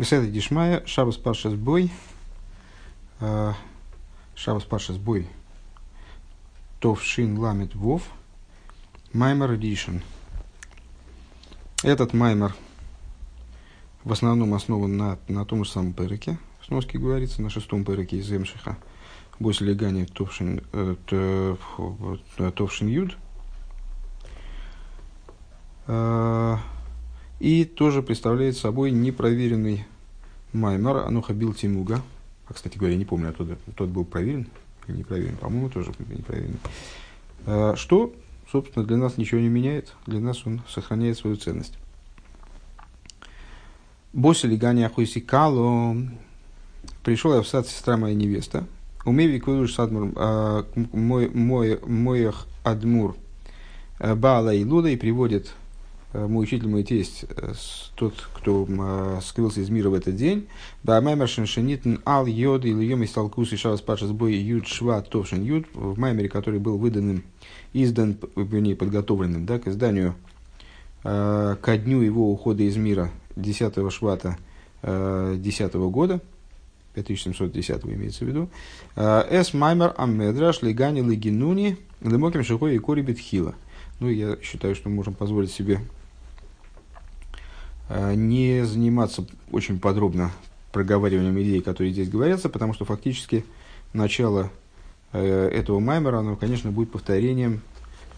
Беседа Дишмая, Шабас Пашас Бой, э, Шабас Пашас Бой, Тов Шин Ламит Вов, Маймер Эдишн. Этот маймер в основном основан на, на том же самом переке, в сноске говорится, на шестом переке из Эмшиха, Бось Легани Товшин, э, Товшин Юд. Э, и тоже представляет собой непроверенный маймар Ануха Бил Тимуга. А, кстати говоря, не помню, а тот, тот был проверен или не проверен. По-моему, тоже не проверен. Э, что, собственно, для нас ничего не меняет. Для нас он сохраняет свою ценность. Боси Лигани Ахуиси Кало. Пришел я в сад сестра моя невеста. Умеви Кудуш Садмур а, моих Адмур э, Баала и Луда и приводит мой учитель, мой тесть, э, тот, кто э, скрылся из мира в этот день, Баамаймер Шеншенитн Ал Йод или Йом из Талкус и Шавас Паша Сбой Юд Шва Товшин Юд, в Маймере, который был выданным, издан, вернее, подготовленным да, к изданию ко дню его ухода из мира 10 швата 10 года, 5710 имеется в виду, Эс Маймер Амедраш Легани Легинуни Лемоким Шихой и Кори Бетхила. Ну, я считаю, что мы можем позволить себе Э, не заниматься очень подробно проговариванием идей, которые здесь говорятся, потому что фактически начало э, этого маймера, оно, конечно, будет повторением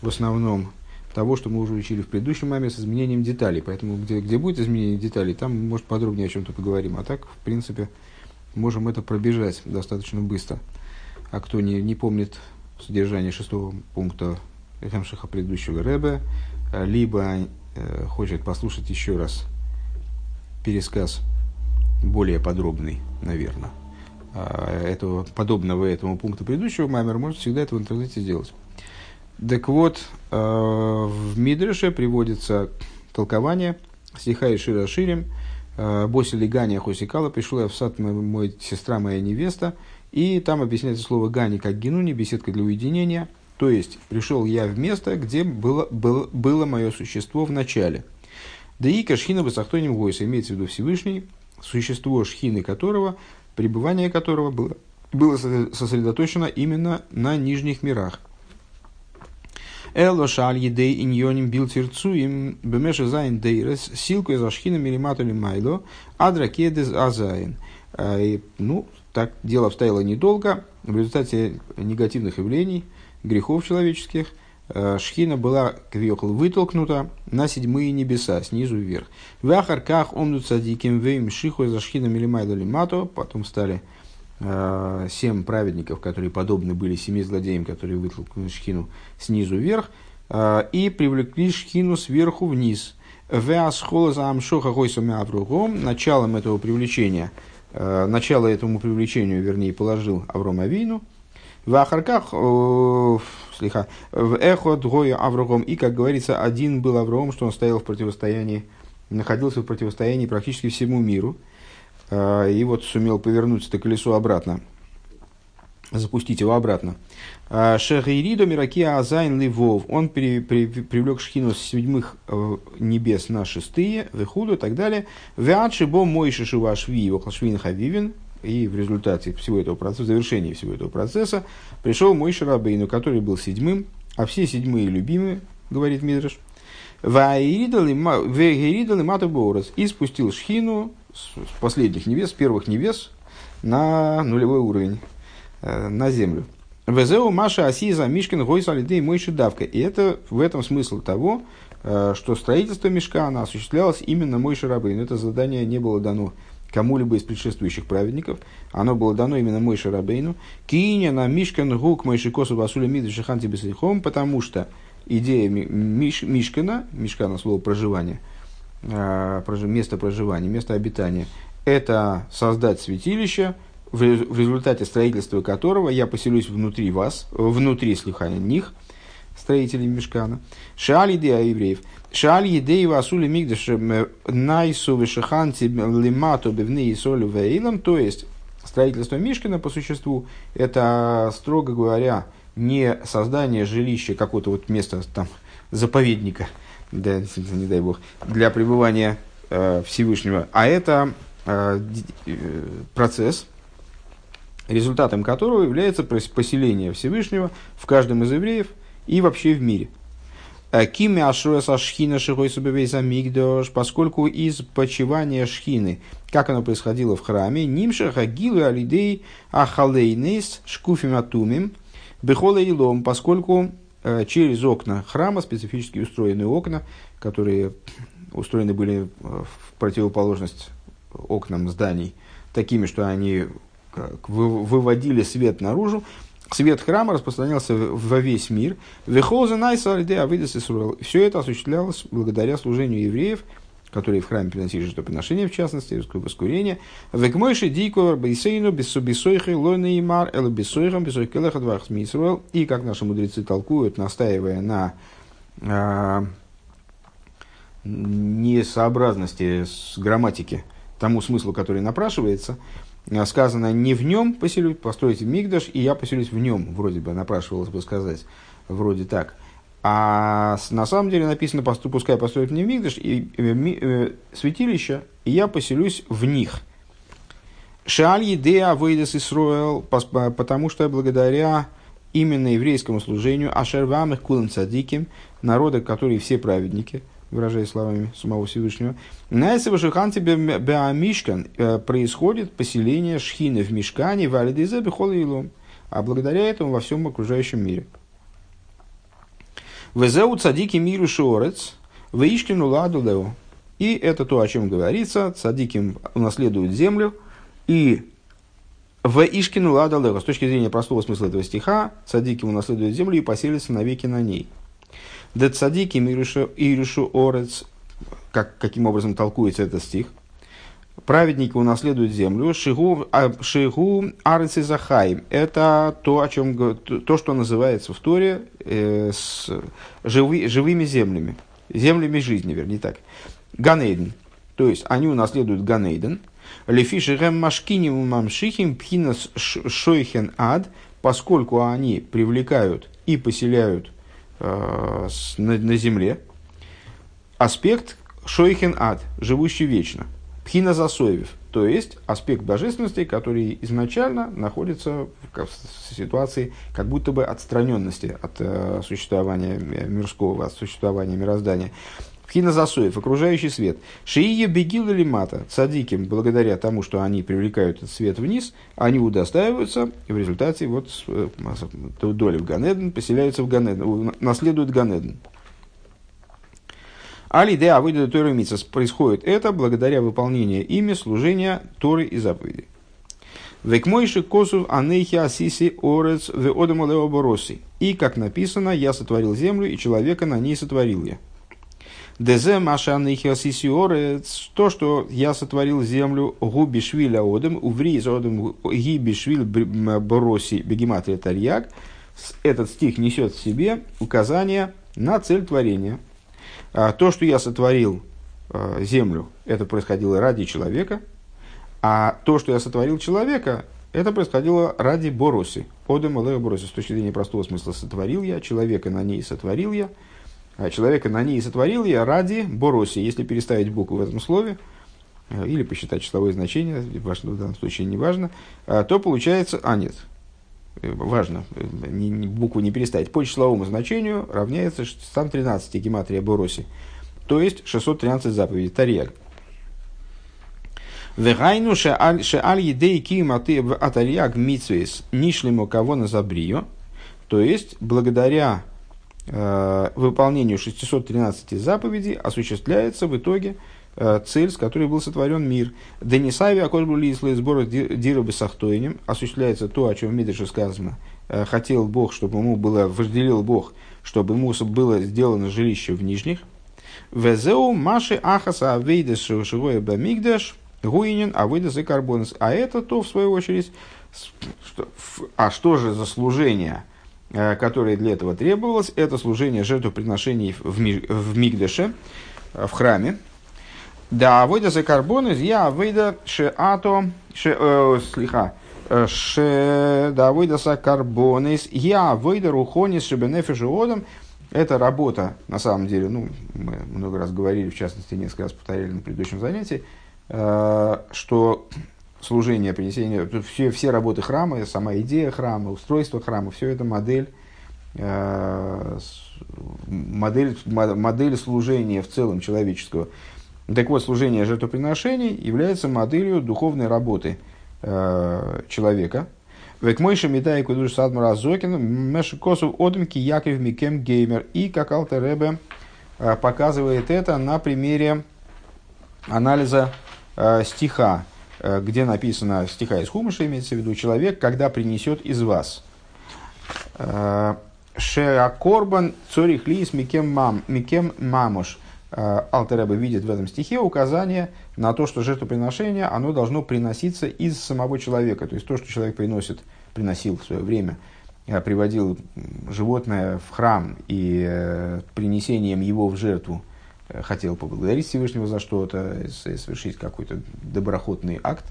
в основном того, что мы уже учили в предыдущем маме с изменением деталей. Поэтому, где, где будет изменение деталей, там, может, подробнее о чем-то поговорим. А так, в принципе, можем это пробежать достаточно быстро. А кто не, не помнит содержание шестого пункта Хемшиха предыдущего Рэбе, э, либо э, хочет послушать еще раз пересказ более подробный, наверное, а, этого, подобного этому пункту предыдущего маймера, может всегда это в интернете сделать. Так вот, а, в Мидреше приводится толкование стиха и Шира Ширим, а, Боси Лигания Хосикала, пришел я в сад мой сестра моя невеста, и там объясняется слово Гани как генуни, беседка для уединения, то есть пришел я в место, где было, было, было мое существо в начале – да и кашхина басахтоним гойса, имеется в виду Всевышний, существо шхины которого, пребывание которого было, было сосредоточено именно на нижних мирах. Эло шаль едей иньоним бил им бемеша зайн дейрес силку из ашхина мириматули майло адракедез азайн. А, ну, так дело обстояло недолго. В результате негативных явлений, грехов человеческих – шхина была квиохл вытолкнута на седьмые небеса, снизу вверх. В ахарках омну цадиким вейм шиху за шхина милимайда лимато, потом стали э, семь праведников, которые подобны были семи злодеям, которые вытолкнули шхину снизу вверх, э, и привлекли шхину сверху вниз. Веасхола за амшоха авругом, началом этого привлечения, э, начало этому привлечению, вернее, положил Авром Авину, в Ахарках, слиха, в эхо двое Аврогом. И, как говорится, один был Аврогом, что он стоял в противостоянии, находился в противостоянии практически всему миру. А, и вот сумел повернуть это колесо обратно, запустить его обратно. А, Шехиридо Миракия Азайн Ливов. Он при, при, привлек Шхину с седьмых э, небес на шестые, Вехуду и так далее. Веадши бо мой шишивашви, Охлашвин Хавивин и в результате всего этого процесса, завершения всего этого процесса, пришел мой Шарабейну, который был седьмым, а все седьмые любимые, говорит Мидраш, и спустил шхину с последних небес, с первых небес, на нулевой уровень, э, на землю. Везеу Маша Асиза Мишкин Гойса Лидей Мойши Давка. И это в этом смысл того, э, что строительство мешкана осуществлялось именно Мойши Рабейн. Это задание не было дано кому-либо из предшествующих праведников. Оно было дано именно Мойше Рабейну. Киня на Мишкан Гук Мойши Косу Васуля Миды Шиханти Бесрихом, потому что идея Миш, Мишкана, Мишкана слово проживание, а, место проживания, место обитания, это создать святилище, в результате строительства которого я поселюсь внутри вас, внутри слихания них, строителей Мешкана. Шали идея евреев. Шаль едей васули мигдаш найсу вишаханти лимато бивны и соли вейлам, то есть строительство Мишкина по существу, это, строго говоря, не создание жилища, какого-то вот места, там, заповедника, да, не дай бог, для пребывания э, Всевышнего, а это э, процесс, результатом которого является поселение Всевышнего в каждом из евреев и вообще в мире. Кими ашроса шхина шигой субевейса мигдош, поскольку из почивания шхины, как оно происходило в храме, нимшаха гилу алидей ахалейнес шкуфим атумим, бехола илом, поскольку э, через окна храма, специфически устроенные окна, которые устроены были э, в противоположность окнам зданий, такими, что они выводили свет наружу, свет храма распространялся во весь мир. Вехоза найса авидас Все это осуществлялось благодаря служению евреев, которые в храме приносили жертвоприношения, в частности, воскурение. Векмойши дикор бейсейну бессубисойхи лойнеймар эл бессойхам бессойкелеха двах И как наши мудрецы толкуют, настаивая на э, несообразности с грамматики тому смыслу, который напрашивается, сказано не в нем поселюсь, постройте мигдаш, и я поселюсь в нем, вроде бы напрашивалось бы сказать, вроде так. А на самом деле написано, пускай построят мне мигдаш и э, э, святилище, и я поселюсь в них. Шаль едея выйдес Исруэл, потому что благодаря именно еврейскому служению Ашервам их кулам цадиким, народа, которые все праведники – выражая словами самого Всевышнего. На Шиханте Беамишкан э, происходит поселение шхины в Мишкане, в Алидезе Бехолилум, а благодаря этому во всем окружающем мире. Везеу цадики миру шорец, Ваишкину ладу лео. И это то, о чем говорится. Цадиким унаследуют землю. И в Ишкину лада. С точки зрения простого смысла этого стиха, цадиким унаследуют землю и поселятся навеки на ней. Децадики Ирушу Орец, как, каким образом толкуется этот стих, праведники унаследуют землю, шигу, а, шигу арец и захаим. Это то, о чем, то, что называется в Торе э, с живы, живыми землями, землями жизни, вернее так. Ганейден. То есть они унаследуют Ганейден. Лефишерем машкиним мамшихим пхинас шойхен ад, поскольку они привлекают и поселяют э, на, на земле, аспект шойхен ад, живущий вечно, пхина засоевев, то есть аспект божественности, который изначально находится в ситуации как будто бы отстраненности от э, существования мирского, от существования мироздания. Пхина окружающий свет. Шиия бегил или мата, цадиким, благодаря тому, что они привлекают этот свет вниз, они удостаиваются, и в результате вот э, доли в Ганеден поселяются в Ганеден, наследуют Ганеден. Али де авыда Торы Митсас происходит это благодаря выполнению ими служения Торы и заповедей. Векмойши косу анейхи асиси орец веодамалеобороси. И, как написано, я сотворил землю, и человека на ней сотворил я. Дезе хиосисиорец, то, что я сотворил землю губишвиля одем, уври из одем гибишвиль бороси бегематрия тарьяк, этот стих несет в себе указание на цель творения. А, то, что я сотворил а, землю, это происходило ради человека, а то, что я сотворил человека, это происходило ради бороси. Одем бороси. С точки зрения простого смысла сотворил я, человека на ней сотворил я – человека на ней сотворил я ради бороси. Если переставить букву в этом слове, э, или посчитать числовое значение, в данном случае не важно, а, то получается, а нет, э, важно, э, не, не, букву не переставить, по числовому значению равняется сам 13 гематрия Бороси, то есть 613 заповедей, Тарьяг. Вегайну шеаль едей киматы атарьяг митсвейс нишлему кого на забрио, то есть благодаря Э, выполнению 613 заповедей осуществляется в итоге э, цель, с которой был сотворен мир. Денисави акошбули и сбора дирабы сахтойнем осуществляется то, о чем в Мидрше сказано. Э, хотел Бог, чтобы ему было, вожделил Бог, чтобы ему было сделано жилище в нижних. Везеу маши ахаса авейдес шивоя бамигдаш гуинин авейдес и карбонес. А это то, в свою очередь, что, а что же за служение – Э, которое для этого требовалось, это служение жертвоприношений в, ми, в Мигдеше, э, в храме. Да, выйда за карбон из я выйда ше ато, ше, э, слиха, э, ше, да, выйда за карбон из я выйда рухонис шебенефи одам. Это работа, на самом деле, ну, мы много раз говорили, в частности, несколько раз повторяли на предыдущем занятии, что служение, принесение, все, все работы храма, сама идея храма, устройство храма, все это модель, модель, модель служения в целом человеческого. Так вот, служение жертвоприношений является моделью духовной работы человека – Век мойша медай кудуш садмара зокин, меш косов одмки Яков Микем Геймер. И как Алтеребе э, показывает это на примере анализа э, стиха, э, где написано стиха из Хумыша, имеется в виду человек, когда принесет из вас. Шеакорбан цорих лис микем, мам, микем мамуш. Алтереба видит в этом стихе указание на то, что жертвоприношение оно должно приноситься из самого человека. То есть то, что человек приносит, приносил в свое время, э, приводил животное в храм и э, принесением его в жертву э, хотел поблагодарить Всевышнего за что-то, совершить какой-то доброходный акт,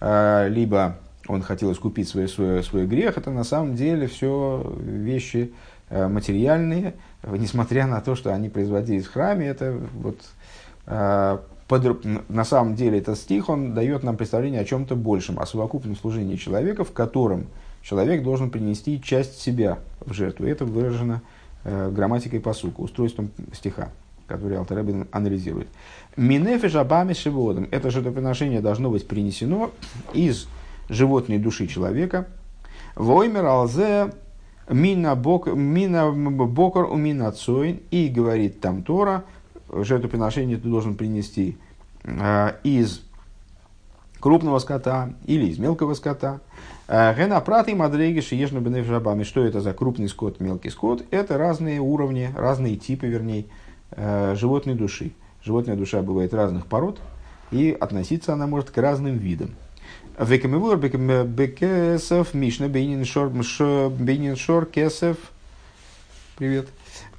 либо он хотел искупить свой, свой, свой грех, это на самом деле все вещи материальные, несмотря на то, что они производились в храме, это вот под, на самом деле этот стих, он дает нам представление о чем-то большем, о совокупном служении человека, в котором человек должен принести часть себя в жертву. Это выражено э, грамматикой посука, устройством стиха, который Алтаребин анализирует. Минефи жабами шиводом. Это жертвоприношение должно быть принесено из животной души человека. Воймер алзе мина бокор у мина цойн. И говорит там Тора, жертвоприношение ты должен принести э, из крупного скота или из мелкого скота. Э, Гена праты мадрейги шиешну бенефжабами. Что это за крупный скот, мелкий скот? Это разные уровни, разные типы, вернее, животной души. Животная душа бывает разных пород, и относиться она может к разным видам. Векамивур бекесов мишна бейнин шор кесов. Привет.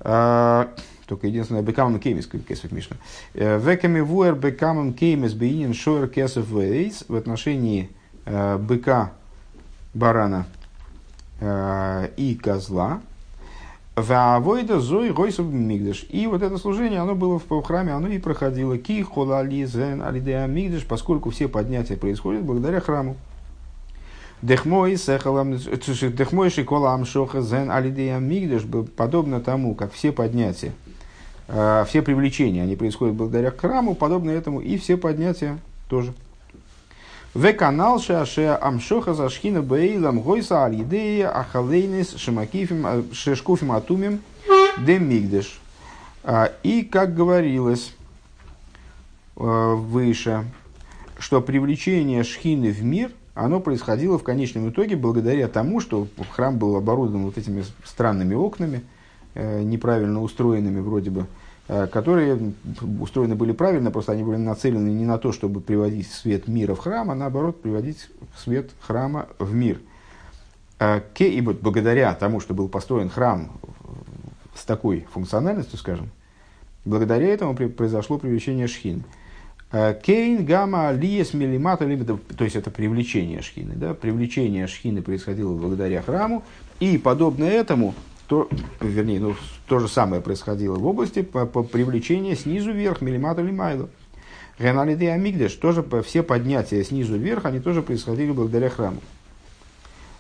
Э, только единственное, бекамам кеймис кесов мишна. Векамивур бекамам кеймис бейнин шор кесов вейс в отношении быка барана э, и козла. Ваавойда зой гойсов мигдаш. И вот это служение, оно было в храме, оно и проходило. Ки холали зен алидея мигдаш, поскольку все поднятия происходят благодаря храму. Дехмой сехалам, дехмой шиколам шоха зен алидея мигдаш, подобно тому, как все поднятия, э, все привлечения, они происходят благодаря храму, подобно этому и все поднятия тоже. В канал Шаше Амшоха Зашхина Бейлам Гойса Алидея Ахалейнис Шимакифим э, Шешкуфим Атумим Демигдеш. А, и как говорилось э, выше, что привлечение шхины в мир, оно происходило в конечном итоге благодаря тому, что храм был оборудован вот этими странными окнами, э, неправильно устроенными вроде бы, которые устроены были правильно, просто они были нацелены не на то, чтобы приводить свет мира в храм, а наоборот приводить свет храма в мир. Э, и вот благодаря тому, что был построен храм с такой функциональностью, скажем, благодаря этому произошло привлечение шхин. Э, Кейн, гамма, лиес, милимата, то есть это привлечение шхины. Да? Привлечение шхины происходило благодаря храму, и подобно этому то, вернее, ну, то же самое происходило в области по, по привлечения снизу вверх, миллиматр лимайло. Реналиды Амигдеш, тоже все поднятия снизу вверх, они тоже происходили благодаря храму.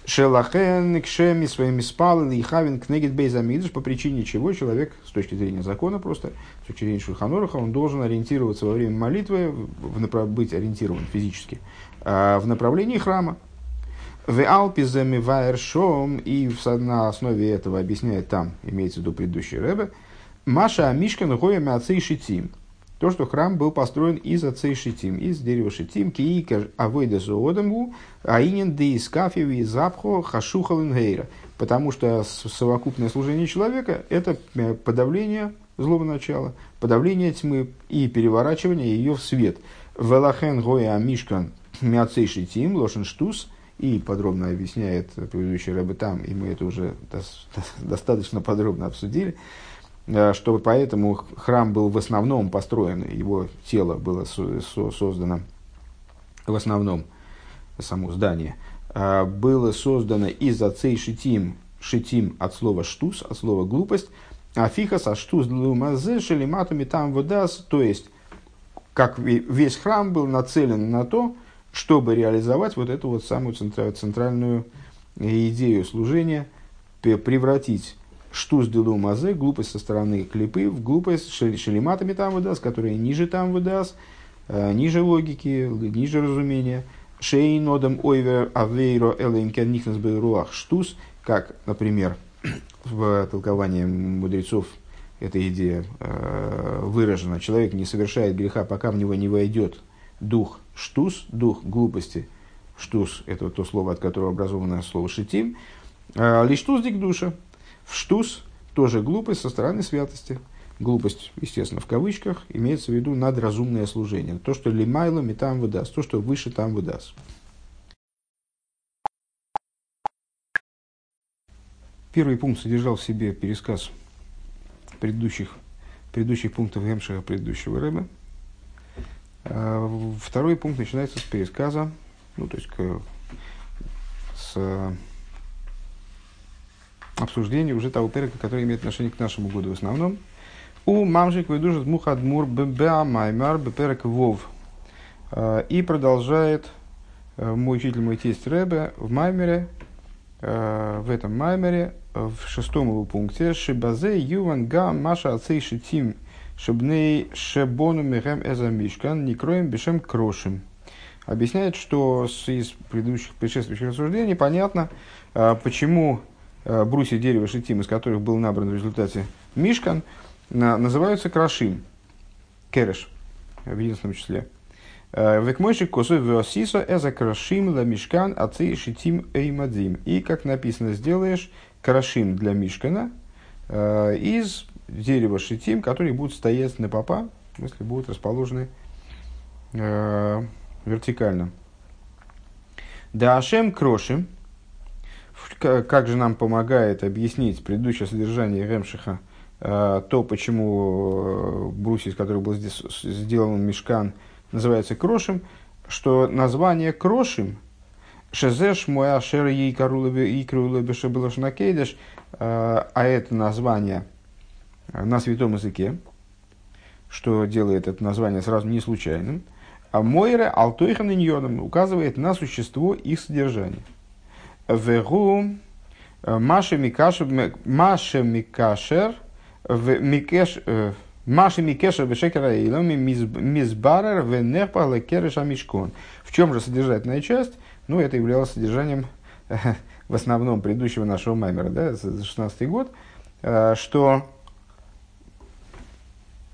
Шелахен, Кшеми, своими спалы, и Хавин, Кнегит Бейз по причине чего человек, с точки зрения закона просто, с точки зрения Шульханораха, он должен ориентироваться во время молитвы, в направ... быть ориентирован физически, а, в направлении храма. В Алпизами Вайершом, и на основе этого объясняет там, имеется в виду предыдущий Рэбе, Маша Мишкан Гоями Ацей Шитим. То, что храм был построен из Ацей Шитим, из дерева Шитим, Киика Авойда Зоодамбу, Аинен Де Искафев и Запхо Хашухалингейра. Потому что совокупное служение человека – это э, подавление злого начала, подавление тьмы и переворачивание ее в свет. Велахен Гоя Мишкан Мяцей Шитим, Лошен Штус – и подробно объясняет предыдущий Рэбе там, и мы это уже достаточно подробно обсудили, э, что поэтому храм был в основном построен, его тело было создано в основном, само здание, э, было создано из отцей шитим, шитим от слова штус, от слова глупость, а фихас а штус длумазе шелиматами там водас, то есть как весь храм был нацелен на то, чтобы реализовать вот эту вот самую центральную идею служения, превратить штус делу мазе, глупость со стороны клипы, в глупость шелематами там выдаст, которые ниже там выдаст, э, ниже логики, ниже разумения. Шейнодом ойвер авейро элэймкен нихнес руах штус, как, например, в толковании мудрецов эта идея э, выражена. Человек не совершает греха, пока в него не войдет дух штус, дух глупости. Штус – это то слово, от которого образовано слово шитим. Э, Лиштус дик душа. В штус тоже глупость со стороны святости. Глупость, естественно, в кавычках, имеется в виду надразумное служение. То, что лимайло метам выдаст, то, что выше там выдаст. Первый пункт содержал в себе пересказ предыдущих, предыдущих пунктов Гемшера предыдущего Рэба. А второй пункт начинается с пересказа, ну, то есть к, с обсуждения уже того перека, который имеет отношение к нашему году в основном. У мамжик выдужит мухадмур беамаймар беперек вов. А, и продолжает э, мой учитель, мой тесть Рэбе в Маймере, э, в этом Маймере, в шестом его пункте «Шибазе юван гам маша ацей шитим шибней шебону мехем эзамишкан никроем бешем крошим». Объясняет, что из предыдущих предшествующих рассуждений понятно, а, почему а, брусья дерева шитим, из которых был набран в результате мишкан, называются крашим, кереш, в единственном числе. А, Векмойшик косой веосисо эза крашим ла мишкан ацей шитим эймадзим. И, как написано, сделаешь крашим для Мишкана из дерева шитим, которые будут стоять на попа, в смысле будут расположены э, вертикально. Да Ашем крошим, как же нам помогает объяснить предыдущее содержание Ремшиха, э, то, почему э, брусья, из которых был здесь сделан мешкан, называется крошим, что название крошим – Шезеш мой ашер и крулебеше было шнакейдеш, а это название на святом языке, что делает это название сразу не случайным, а Мойре Алтойхан Иньоном указывает на существо их содержания. Вегу Маша Микашер Микеш Маши Микешер Вешекера Илами Мизбарер Венерпа Лекереша Мишкон. В чем же содержательная часть? Ну, это являлось содержанием в основном предыдущего нашего маймера, да, за 16 год, э, что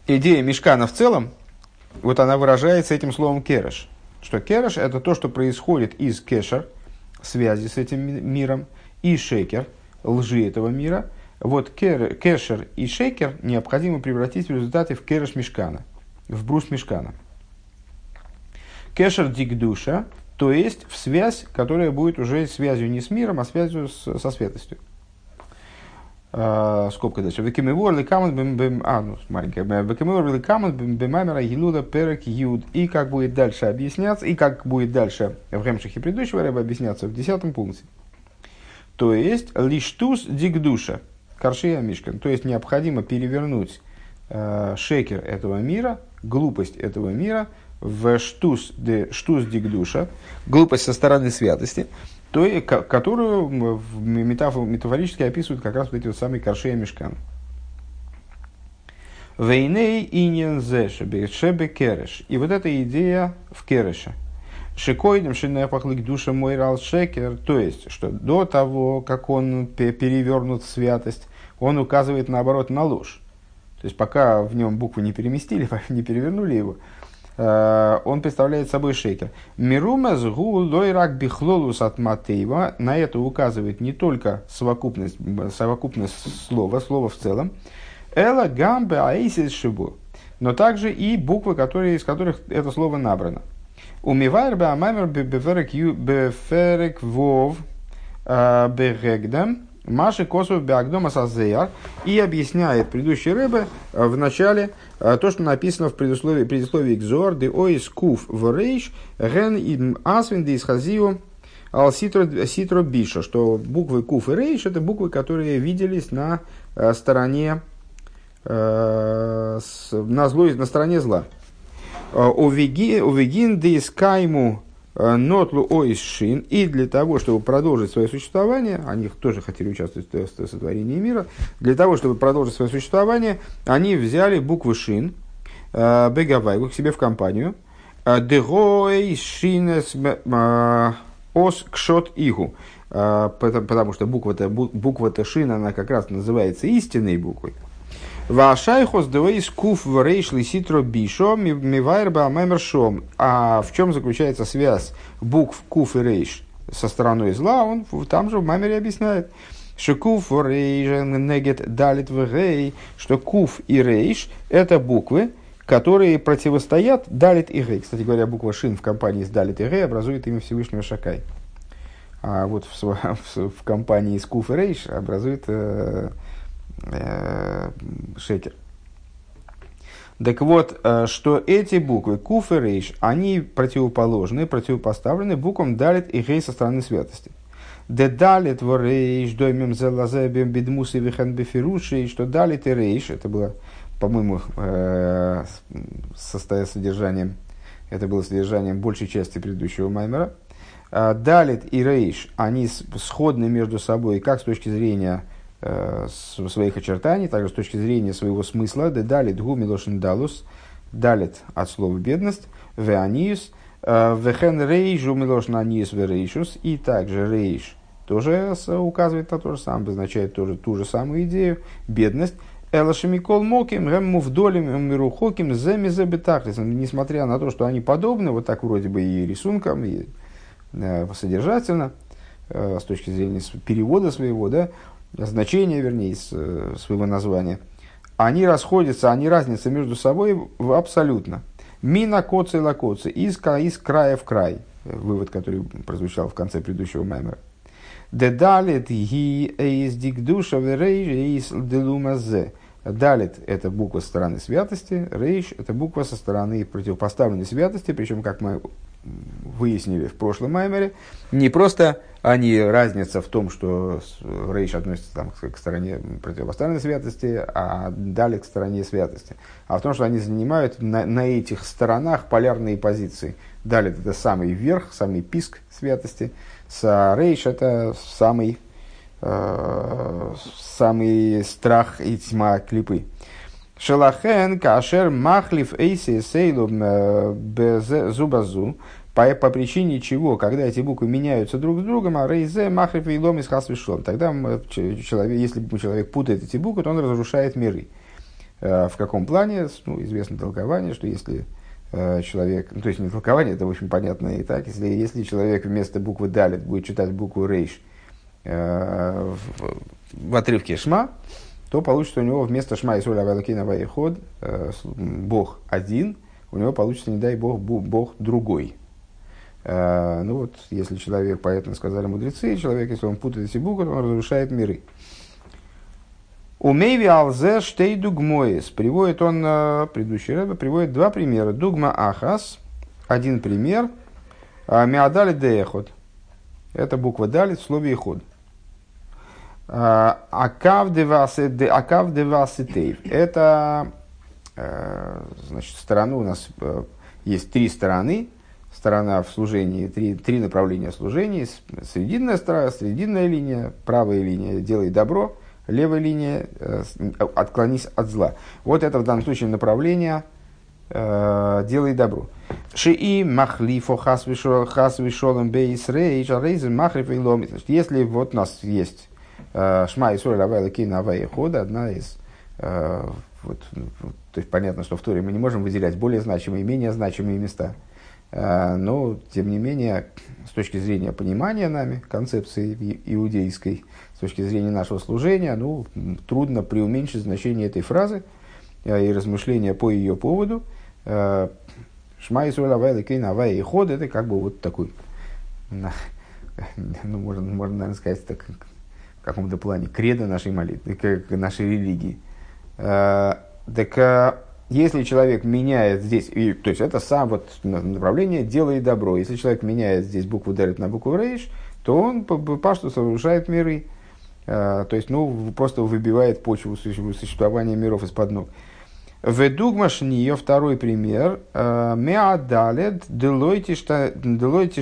идея мешкана в целом, вот она выражается этим словом кереш. Что кереш – это то, что происходит из кешер, связи с этим миром, и шекер, лжи этого мира. Вот кер, кешер и шекер необходимо превратить в результате в кереш мешкана, в брус мешкана. Кешер дикдуша то есть в связь, которая будет уже связью не с миром, а связью со светостью. Uh, скобка дальше. Векимевор лекаман бем бем... А, ну, маленькая. Векимевор лекаман бем бемамера гилуда перек юд. И как будет дальше объясняться, и как будет дальше в Гемшихе предыдущего рэба объясняться в десятом пункте. То есть, лиштус дигдуша, каршия мишкан. То есть, необходимо перевернуть э, шекер этого мира, глупость этого мира – в штус, де, штус дигдуша, глупость со стороны святости, то, которую метафор, метафорически описывают как раз вот эти вот самые коршея мешкан. Вейней иньен шебе кереш. И вот эта идея в кереше. Шикоидем шинепахлык душа мой рал шекер. То есть, что до того, как он перевернут в святость, он указывает наоборот на ложь. То есть, пока в нем буквы не переместили, не перевернули его, он представляет собой шейкер. Мирумас гу лойрак бихлолус от Матеева. На это указывает не только совокупность, совокупность слова, слова в целом. Эла гамбе аисис шибу. Но также и буквы, которые, из которых это слово набрано. Умивайр бе амаймер беферек вов э, бегегдам. Маши Косов Беагдома Сазеяр и объясняет предыдущий рыбы э, в начале э, то, что написано в предусловии, предусловии Кзор, де оис куф в рейш, ген им асвин де исхазио ал ситро биша, что буквы куф и рейш это буквы, которые виделись на э, стороне на, зло, на стороне зла. Овегин дискайму нотлу ойшин. И для того, чтобы продолжить свое существование, они тоже хотели участвовать в сотворении мира, для того, чтобы продолжить свое существование, они взяли буквы шин, бегавай, к себе в компанию, дегой шинес ос кшот игу. Потому что буква-то, буква-то шин, она как раз называется истинной буквой. Вашайхос двейс куф рейш лиситро бишо мивайр баамэмершом. А в чем заключается связь букв куф и рейш со стороной зла? Он там же в мамере объясняет. Шекуф рейш негет далит вгей, что куф и рейш это буквы, которые противостоят далит и гей. Кстати говоря, буква шин в компании с далит и гей образует имя Всевышнего Шакай. А вот в, в, в компании с куф и рейш образует э, Э. Так вот, э, что эти буквы Куф и Рейш, они противоположны, противопоставлены буквам Далит и Гей со стороны святости. Де Далит в Рейш, доймем зелазебем бедмус и вихен бефируши, что Далит и Рейш, это было, по-моему, э, содержанием, это было содержанием большей части предыдущего Маймера. Далит и Рейш, они сходны между собой как с точки зрения э, своих очертаний, также с точки зрения своего смысла, да далит гу милошин далус, далит от слова бедность, веаниус, э, вехен рейжу милошин аниус верейшус, и также рейш тоже указывает на то же самое, обозначает тоже ту же самую идею, бедность, Элашемикол Моким, Гэмму вдолем, Мирухоким, Земизе Бетахлис. Несмотря на то, что они подобны, вот так вроде бы и рисунком, и э, содержательно, э, с точки зрения перевода своего, да, значение, вернее, э, своего названия, они расходятся, они разница между собой абсолютно. Мина коцы лакоцы, из, из края в край. Вывод, который прозвучал в конце предыдущего маймера. Дедалит ги эйс дикдуша рейш делумазе. Далит – это буква со стороны святости, рейш – это буква со стороны противопоставленной святости, причем, как мы выяснили в прошлом маймере, не просто они разница в том, что рейш относится там, к, стороне противопоставленной святости, а дали к стороне святости, а в том, что они занимают на, на этих сторонах полярные позиции. Дали это самый верх, самый писк святости, с рейш это самый, э, самый страх и тьма клипы. Шелахен кашер махлив эйси сейлу э, зубазу по, по причине чего, когда эти буквы меняются друг с другом, а рейзе, махриф и лом из хасвишон, тогда человек, если человек путает эти буквы, то он разрушает миры. Э, в каком плане? Ну, известно толкование, что если э, человек, ну, то есть не толкование, это, общем, понятно и так, если, если человек вместо буквы далит будет читать букву рейш э, в, в отрывке шма, то получится у него вместо шма и соль авалакина вайход Бог один, у него получится, не дай Бог, Бог другой. Э, ну вот, если человек, поэтому сказали мудрецы, человек, если он путает эти буквы, он разрушает миры. Умейви алзе штей дугмоис. Приводит он, э, предыдущий рэбе, приводит два примера. Дугма ахас, один пример. А миадали деехот. Это буква далит в слове иход. А, акав деваситейв. Это, э, значит, стороны у нас есть три стороны сторона в служении, три, три направления служения, срединная сторона, срединная линия, правая линия «делай добро», левая линия э, «отклонись от зла». Вот это в данном случае направление э, «делай добро». Шии махлифо хас вишолом бейс рейш, рейзен махлифо и ломит. Если вот у нас есть э, шма и соль авайла кина авай хода, одна из вот, то есть понятно, что в Торе мы не можем выделять более значимые и менее значимые места – Э, но, тем не менее, с точки зрения понимания нами концепции иудейской, с точки зрения нашего служения, ну, трудно преуменьшить значение этой фразы э, и размышления по ее поводу. Э, Шма Исуэль Авай Лекейн и Ход это как бы вот такой, ну, можно, можно, наверное, сказать, так, в каком-то плане, кредо нашей молитвы, нашей религии. Так если человек меняет здесь, и, то есть это сам вот направление делает добро. Если человек меняет здесь букву Делит на букву Рейш, то он по пашту совершает миры. А, то есть, ну, просто выбивает почву существования миров из-под ног. Ведугмаш нее второй пример. Меадалет делойти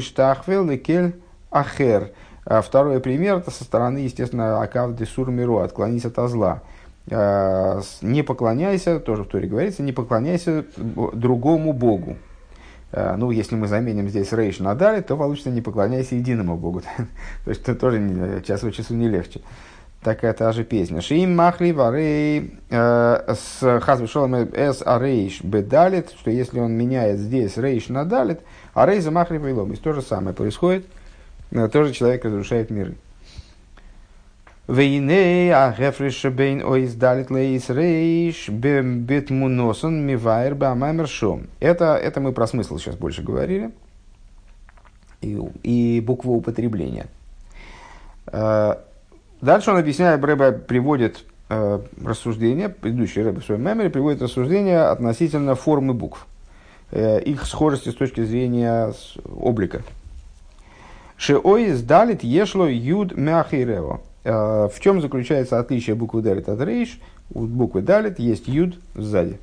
штахвел лекель ахер. Второй пример это со стороны, естественно, Акавды Сурмиру, отклонись от зла. Не поклоняйся, тоже в Торе говорится, не поклоняйся другому Богу. Ну, если мы заменим здесь рейш на дали, то получится не поклоняйся единому Богу. то есть это тоже час от часу не легче такая та же песня. Шим махли варей э, с хазби шолом эс арейш бедалит, что если он меняет здесь рейш на далит, а рей за махли. То же самое происходит, э, тоже человек разрушает миры. Вейне а гефриш бейн оис далит лейс рейш бетмуносон мивайр бамаймер шом. Это, это мы про смысл сейчас больше говорили. И, и букву употребления. Э, Дальше он объясняет, Рэбе приводит э, рассуждение, предыдущий Рэбе в своем меморе приводит рассуждение относительно формы букв, э, их схожести с точки зрения облика. Шеой сдалит ешло юд мяхирево. Э, в чем заключается отличие буквы далит от рейш? У буквы далит есть юд сзади.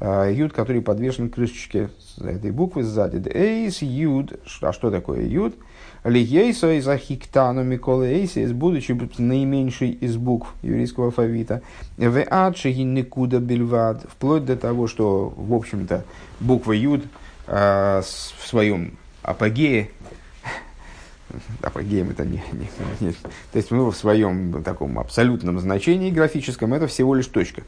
Э, юд, который подвешен к крышечке этой буквы сзади. Эйс юд. А что такое юд? Лиейсо из Ахиктану Микола Эйсис, будучи наименьшей из букв еврейского алфавита, в Адшиги Никуда Бельвад, вплоть до того, что, в общем-то, буква Юд э, в своем апогее, апогеем это не, не, не, то есть ну, в своем таком абсолютном значении графическом это всего лишь точка.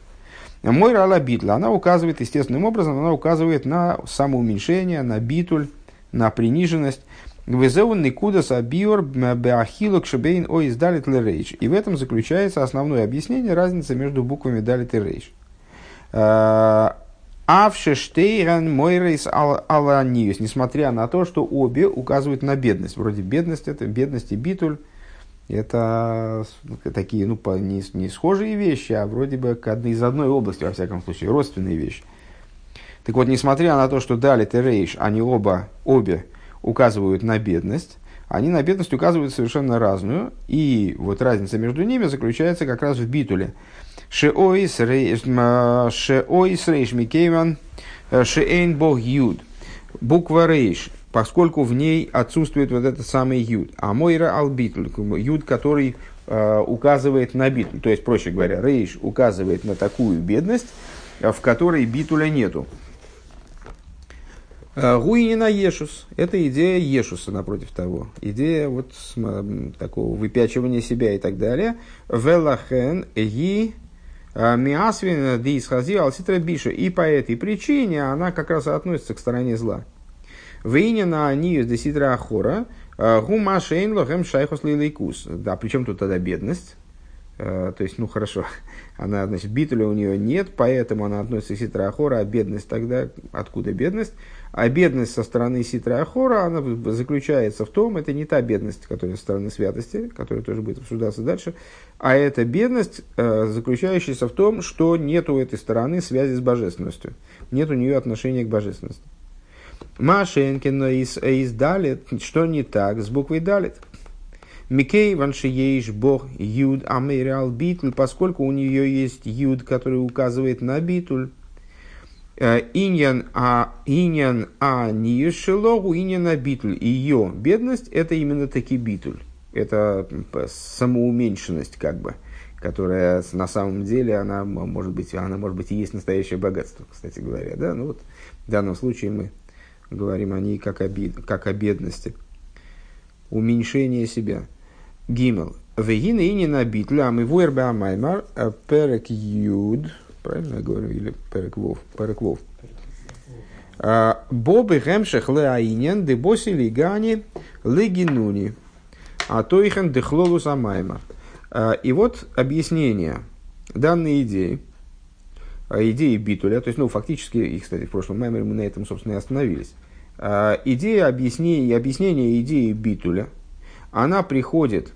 Мой рала битла, она указывает естественным образом, она указывает на самоуменьшение, на битуль, на приниженность. Везеун никудас абиор беахилок шебейн о издалит рейш. И в этом заключается основное объяснение разницы между буквами далит и рейш. Авшештейран мойрейс аланиус. Несмотря на то, что обе указывают на бедность. Вроде бедность это бедность и битуль. Это такие, ну, не, не схожие вещи, а вроде бы из одной области, во всяком случае, родственные вещи. Так вот, несмотря на то, что далит и рейш, они оба, обе указывают на бедность, они на бедность указывают совершенно разную, и вот разница между ними заключается как раз в битуле. Шеоис рейш микейван э, шеэйн бог юд. Буква рейш, поскольку в ней отсутствует вот этот самый юд. А мойра албитуль, юд, который э, указывает на битуль. То есть, проще говоря, рейш указывает на такую бедность, в которой битуля нету. Э, Гуинина Ешус – это идея Ешуса, напротив того. Идея вот такого выпячивания себя и так далее. Велахен ги э, миасвина дисхази алситра биша. И по этой причине она как раз относится к стороне зла. Вейнина аниюс десидра ахора э, гума лохем шайхос лилейкус. Да, причем тут тогда бедность? То есть, ну хорошо, она, значит, битуля у нее нет, поэтому она относится к ситра ахора, а бедность тогда, откуда бедность? А бедность со стороны Ситра Ахора, она заключается в том, это не та бедность, которая со стороны святости, которая тоже будет обсуждаться дальше, а это бедность, э, заключающаяся в том, что нет у этой стороны связи с божественностью, нет у нее отношения к божественности. Машенкин из, из далит, что не так с буквой далит? Микей ваншиеиш бог юд амириал битуль, поскольку у нее есть юд, который указывает на битуль. Э, иньян а иньян а ниешелогу иньян а битуль. Ее бедность это именно таки битуль. Это самоуменьшенность как бы которая на самом деле она может быть она может быть и есть настоящее богатство, кстати говоря, да. Ну вот в данном случае мы говорим о ней как о, бед, как о бедности, уменьшение себя. Гимел. Вегина и не набитля, а мы вуэрбе амаймар э, перек юд Правильно я говорю? Или Переквов? Переквов. А, Бобы хемшех леаинен дебоси лигани лигинуни. А то ихен дехлолус амайма. А, и вот объяснение данной идеи, а, идеи битуля, то есть, ну, фактически, и, кстати, в прошлом меморе мы на этом, собственно, и остановились. Идея объяснения, объяснения идеи битуля, она приходит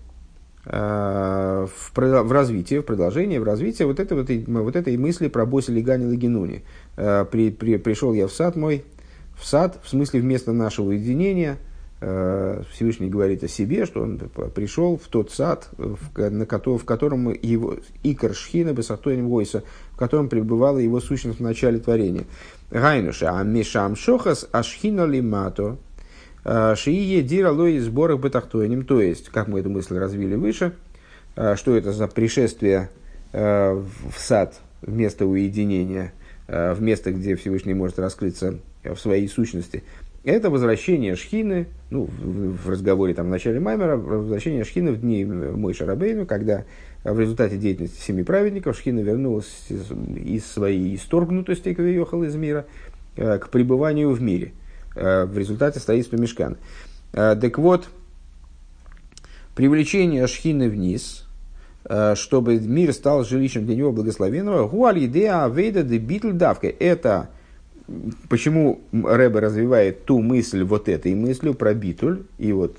в, в развитии, в продолжение, в развитии вот, это, вот, вот этой мысли про Боси Лигани Лагинуни. Э, при, при, пришел я в сад мой, в сад, в смысле вместо нашего уединения, Э, Всевышний говорит о себе, что он пришел в тот сад, в, на в котором его икор шхина бесатоем войса, в котором пребывала его сущность в начале творения. Гайнуша, а мешам шохас ашхина лимато, э, шиие дира лои сборах бетахтоинем, то есть, как мы эту мысль развили выше, э, что это за пришествие в сад, в место уединения, в место, где Всевышний может раскрыться в своей сущности – это возвращение Шхины, ну, в, разговоре там в начале Маймера, возвращение Шхины в дни Мой Шарабейну, когда в результате деятельности семи праведников Шхина вернулась из, своей исторгнутости, как въехал из мира, э, к пребыванию в мире. э, в результате строительства Мешкана. Э, так вот, привлечение Шхины вниз, чтобы мир стал жилищем для него благословенного, гуаль идея авейда де битл давка. Это почему Рэбе развивает ту мысль вот этой мыслью про битуль, и вот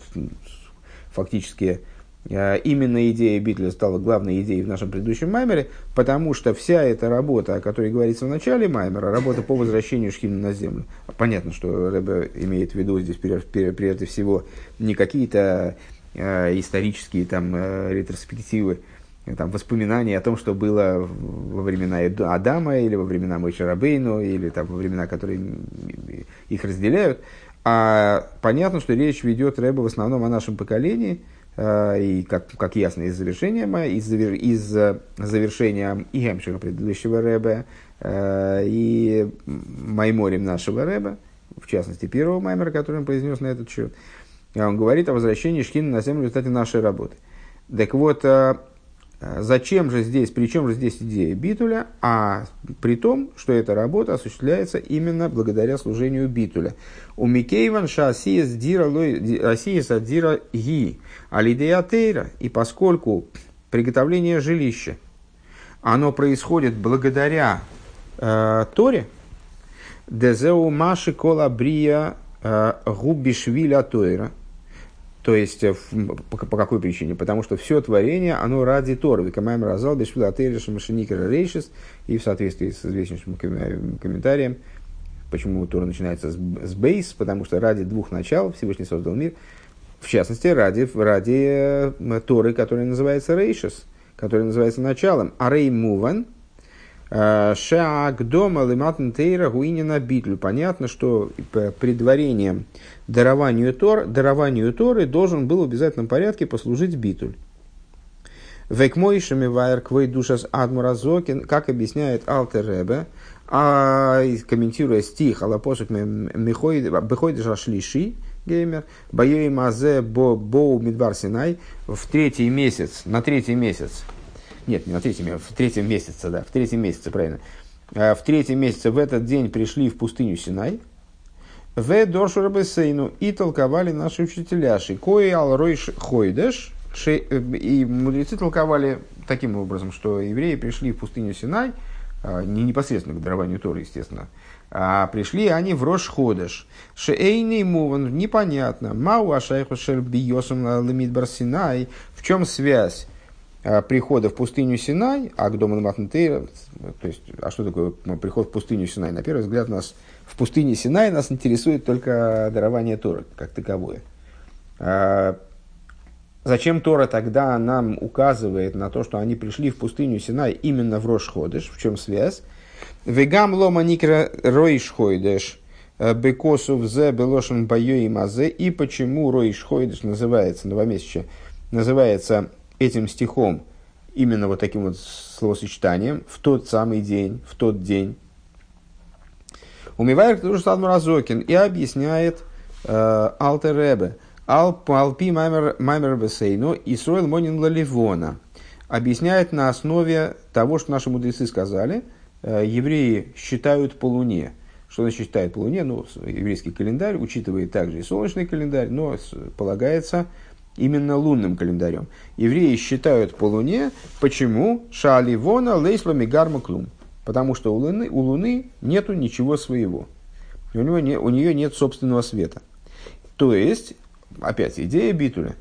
фактически э, именно идея битуля стала главной идеей в нашем предыдущем маймере, потому что вся эта работа, о которой говорится в начале маймера, работа по возвращению Шхина на землю, понятно, что Рэбе имеет в виду здесь прежде всего не какие-то э, исторические там э, ретроспективы, там, воспоминания о том, что было во времена Адама, или во времена Мойши Рабейну, или там, во времена, которые их разделяют. А понятно, что речь ведет Рэба в основном о нашем поколении, э, и как, как ясно из завершения, из, из э, завершения и Гемшиха предыдущего Рэба, э, и Майморем нашего Рэба, в частности, первого Маймера, который он произнес на этот счет, он говорит о возвращении Шкина на землю в результате нашей работы. Так вот, Э, зачем же здесь, при чем же здесь идея битуля, а при том, что эта работа осуществляется именно благодаря служению битуля. У Микейван шасиес дира дира ги. Алидея тейра, и поскольку приготовление жилища, оно происходит благодаря э, Торе, дезеу маши кола брия э, губишвиля тойра – то есть, э, по, по какой причине? Потому что все творение, оно ради Торы. Викамаем разал, бешвила атериша машиникера рейшис. И в соответствии с известнейшим комментарием, почему Тора начинается с, с бейс, потому что ради двух начал Всевышний создал мир. В частности, ради, ради э, Торы, которая называется рейшис, которая называется началом. А рей муван – Шаак дома лиматн тейра гуинина битлю. Понятно, что предварением дарованию, Тор, дарованию Торы должен был в обязательном порядке послужить битуль. Векмойшами вайр квей душас адмуразокин, как объясняет Алтер Ребе, а комментируя стих Алапосук Бехойд Жашлиши, геймер, Боей Мазе Боу Мидбар Синай, в третий месяц, на третий месяц нет, не на третьем, в третьем месяце, да, в третьем месяце, правильно. А, в третьем месяце в этот день пришли в пустыню Синай, в Доршу Рабесейну и толковали наши учителя Шикои Алройш Хойдеш, и мудрецы толковали таким образом, что евреи пришли в пустыню Синай, а, не непосредственно к дарованию Торы, естественно, а пришли они в Рош Ходеш. Шейный муван, непонятно. Мау ашайху шер биосом ламид барсинай. В чем связь Э, прихода в пустыню Синай, а к дому Матнтейра, то есть, а что такое ну, приход в пустыню Синай? На первый взгляд, нас в пустыне Синай нас интересует только дарование Тора как таковое. А, зачем Тора тогда нам указывает на то, что они пришли в пустыню Синай именно в Рош-Ходыш? В чем связь? Вегам лома никра ройш-ходыш, э, бекосов зе белошен байо и мазе. И почему ройш-ходыш называется, новомесячие, называется этим стихом, именно вот таким вот словосочетанием, в тот самый день, в тот день. Умивает тоже Садмуразокин и объясняет э, Алтер Ребе. Алпи Маймер Бесейну и Сроил Монин Лаливона. Объясняет на основе того, что наши мудрецы сказали, э, евреи считают по луне. Что значит считают по луне? Ну, еврейский календарь учитывает также и солнечный календарь, но полагается именно лунным календарем. Евреи считают по луне, почему шаливона лейслами гарма клум. Потому что у луны, у луны нету ничего своего. У, него не, у нее нет собственного света. То есть, опять, идея битуля.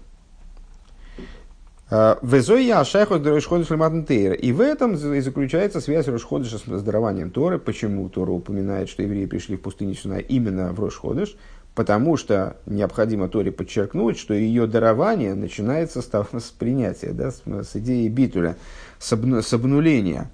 А, Везоя шайхот Рошходыш И в этом и заключается связь Рошходыша с дарованием Торы. Почему Тора упоминает, что евреи пришли в пустыню Синай именно в Рошходыш? Потому что необходимо Торе подчеркнуть, что ее дарование начинается с, с принятия, да, с, с идеи битуля, с, обну, с обнуления.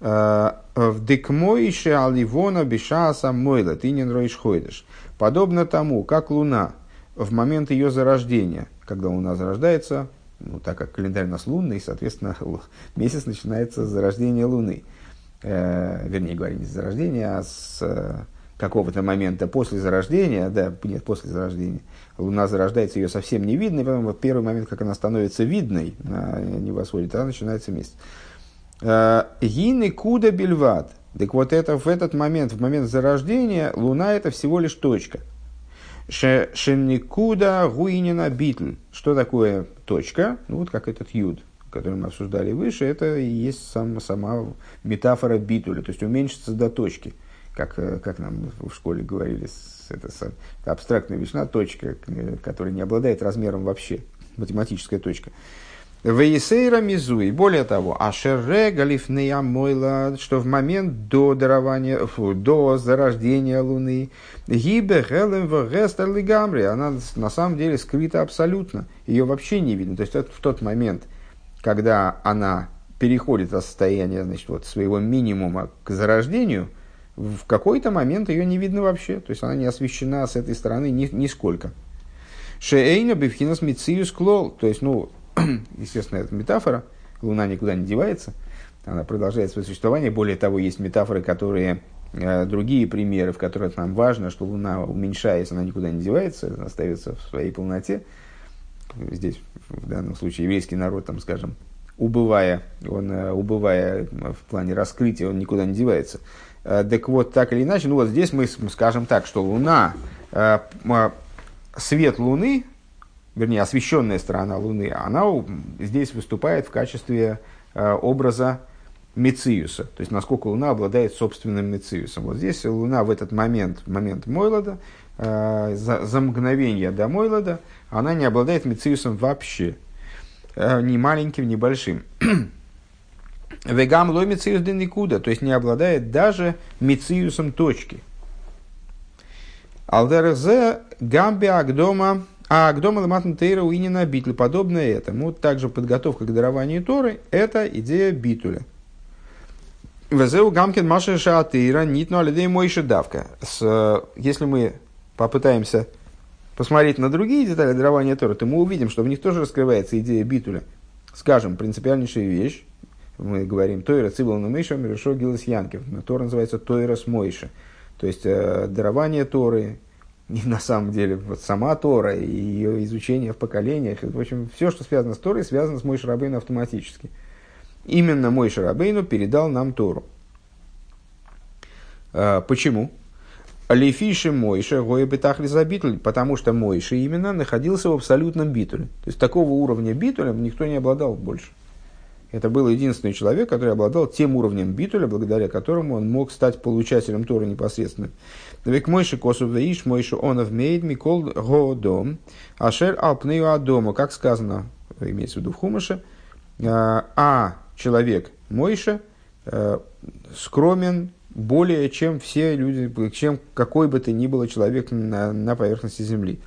Э, в декмоише аливона бешаса мойла, ты не ходишь. Подобно тому, как луна в момент ее зарождения, когда луна зарождается, ну, так как календарь у нас лунный, соответственно, месяц начинается с зарождения луны. Э, вернее говоря, не с зарождения, а с э, какого-то момента после зарождения, да, нет, после зарождения, Луна зарождается, ее совсем не видно, и потом вот первый момент, как она становится видной на небосводе, тогда начинается месяц. Э, Гины куда бельват. Так вот это в этот момент, в момент зарождения, Луна это всего лишь точка. Шенникуда гуинина битл. Что такое точка? Ну вот как этот юд, который мы обсуждали выше, это и есть сам, сама метафора битуля, то есть уменьшиться до точки. Как, э, как нам в школе говорили, это, это абстрактная величина, точка, э, которая не обладает размером вообще, математическая точка. Вейсейра мизуи. Более того, ашерре галифнея мойла, что в момент до дарования, фу, до зарождения Луны, гибе хелем в гамри, она на самом деле скрыта абсолютно. Ее вообще не видно. То есть это в тот момент, когда она переходит от состояния значит, вот, своего минимума к зарождению, в какой-то момент ее не видно вообще. То есть она не освещена с этой стороны ни, нисколько. Шеэйна бифхинас мициюс клол. То есть, ну, естественно, это метафора, Луна никуда не девается, она продолжает свое существование. Более того, есть метафоры, которые э, другие примеры, в которых нам важно, что Луна уменьшается, она никуда не девается, она остается в своей полноте. Здесь, в данном случае, еврейский народ, там, скажем, убывая, он, э, убывая в плане раскрытия, он никуда не девается. Э, так вот, так или иначе, ну вот здесь мы скажем так, что Луна, свет Луны, вернее, освещенная сторона Луны, она здесь выступает в качестве э, образа Мециуса, то есть насколько Луна обладает собственным Мециусом. Вот здесь Луна в этот момент, момент Мойлода, э, за, за мгновение до Мойлода, она не обладает Мециусом вообще, э, ни маленьким, ни большим. Вегам лой Мециус никуда, то есть не обладает даже Мециусом точки. Алдерзе гамби агдома а к дому Ламатн Тейра Уинина Битли, подобное этому, также подготовка к дарованию Торы, это идея Битуля. Везеу Гамкин Маша Шаатыра Нитну Алидей Мойши Давка. Если мы попытаемся посмотреть на другие детали дарования Торы, то мы увидим, что в них тоже раскрывается идея Битуля. Скажем, принципиальнейшая вещь, мы говорим Тойра Цибл Мейша Мирошо Гилас Янкев. Тора называется Тойра с Мойша. То есть э, дарование Торы, и на самом деле вот сама Тора и ее изучение в поколениях, в общем, все, что связано с Торой, связано с Мой Шарабейну автоматически. Именно Мой Шарабейну передал нам Тору. А, почему? Лефиши Мойша Гоя Бетахли Забитль, потому что Мойша именно находился в абсолютном битуле. То есть такого уровня битуля никто не обладал больше. Это был единственный человек, который обладал тем уровнем битуля, благодаря которому он мог стать получателем Торы непосредственно. Век мойши косу веиш мойши онов мейд микол годом, ашер алпнею адому, как сказано, имеется в виду в Хумаше, а, а человек Мойша э, скромен более, чем все люди, чем какой бы то ни было человек на, на поверхности Земли.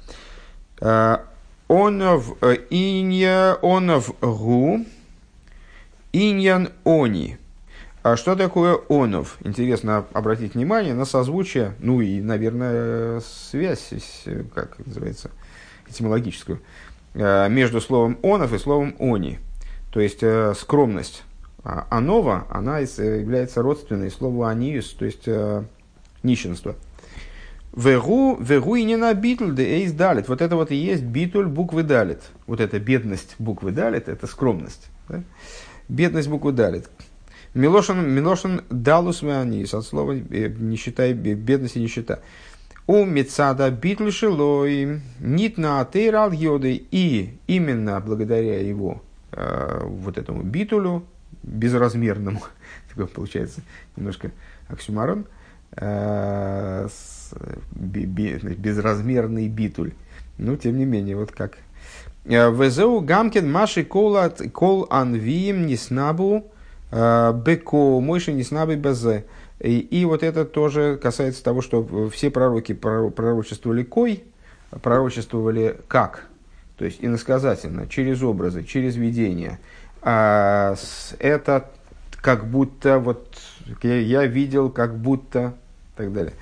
А, онов э, инья онов гу иньян они. А что такое онов? Интересно обратить внимание на созвучие, ну и, наверное, связь, как называется, этимологическую, э, между словом онов и словом они. То есть э, скромность. А анова, она является родственной слову аниус, то есть э, нищенство. Вегу, вегу и не на битуль, да эйс далит. Вот это вот и есть битуль буквы далит. Вот эта бедность буквы далит, это скромность. Да? Бедность буквы далит. Милошин, Милошин далус веанис, от слова э, нищета, бедность и нищета. У Мецада битлшилой нит на атейрал йоды. И именно благодаря его э, вот этому битулю, безразмерному, такой получается немножко оксюмарон, э, безразмерный битуль. Ну, тем не менее, вот как. Э, Везеу гамкин маши кол анвием ниснабу Беко Мойша Ниснабы Безе. И, вот это тоже касается того, что все пророки пророчествовали кой, пророчествовали как, то есть иносказательно, через образы, через видение. А это как будто, вот я, я видел, как будто, и так далее.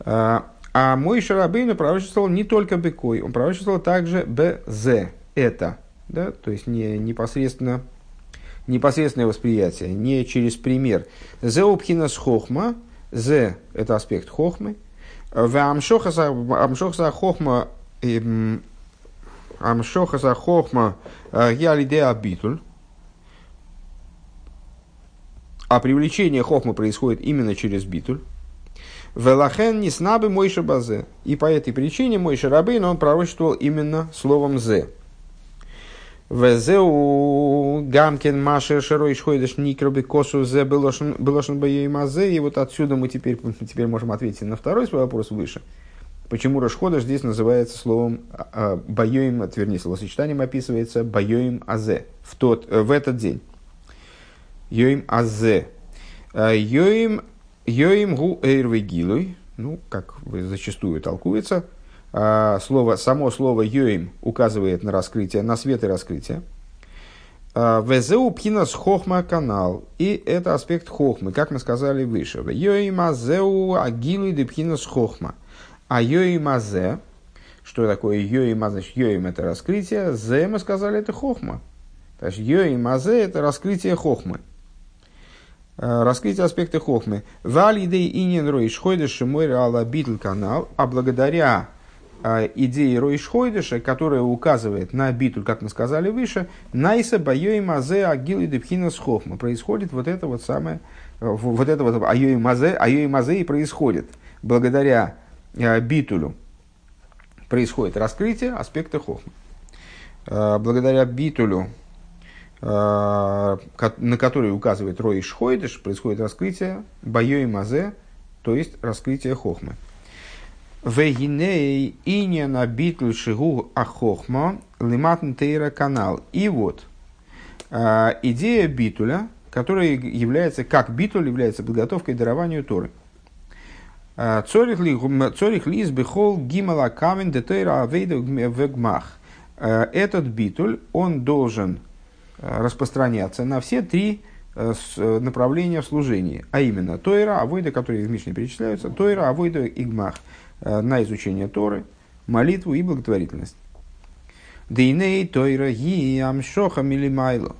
А, а мой Шарабейну пророчествовал не только бекой, он пророчествовал также бз, это, да, то есть не непосредственно непосредственное восприятие, не через пример. Зеупхина с хохма, зе – это аспект хохмы, в амшоха за хохма амшоха за хохма э, я лидея битуль, а привлечение хохмы происходит именно через битуль. Велахен не снабы Мойша Базе. И по этой причине Мойша Рабейн он пророчествовал именно словом «зе». Везеу гамкен машер шерой шхойдеш никроби косу зе белошен боей мазе. И вот отсюда мы теперь, теперь можем ответить на второй свой вопрос выше. Почему Рашхода здесь называется словом а, а, боем, вернее, словосочетанием описывается боем азе в, тот, э, в этот день. Йоим азе. Э, йоим, йоим гу эйрвегилуй, ну, как зачастую толкуется, слово, само слово «йоим» указывает на раскрытие, на свет и раскрытие. А, Везеу пхинас хохма канал. И это аспект хохмы, как мы сказали выше. Йоим азеу агилуй де пхинас хохма. А йоим азе, что такое йоим азе? Значит, йоим это раскрытие, зе мы сказали это хохма. То есть йоим азе это раскрытие хохмы. А, раскрытие аспекта хохмы. Валидей инин рой шхойдеш шимой ала битл канал. А благодаря а, идеи Ройшхойдыша, которая указывает на битуль, как мы сказали выше, Найса Байой Мазе Агил и Депхина Схохма. Происходит вот это вот самое, вот это вот Айой Мазе, Айой Мазе и происходит. Благодаря а, битулю происходит раскрытие аспекта Хохмы. А, благодаря битулю, на который указывает Рой Шхойдыш, происходит раскрытие Байой Мазе, то есть раскрытие Хохмы. Вегиней иньяна битль шигу ахохма лиматн тейра канал. И вот идея битуля, которая является, как битуль является подготовкой к дарованию Торы. Цорих лиз бихол гимала камен детейра авейда вегмах. Этот битуль, он должен распространяться на все три направления в служении, а именно Тойра, Авойда, которые в Мишне перечисляются, Тойра, Авойда и Гмах – на изучение Торы, молитву и благотворительность. Дейней Тойра ги амшоха милимайло.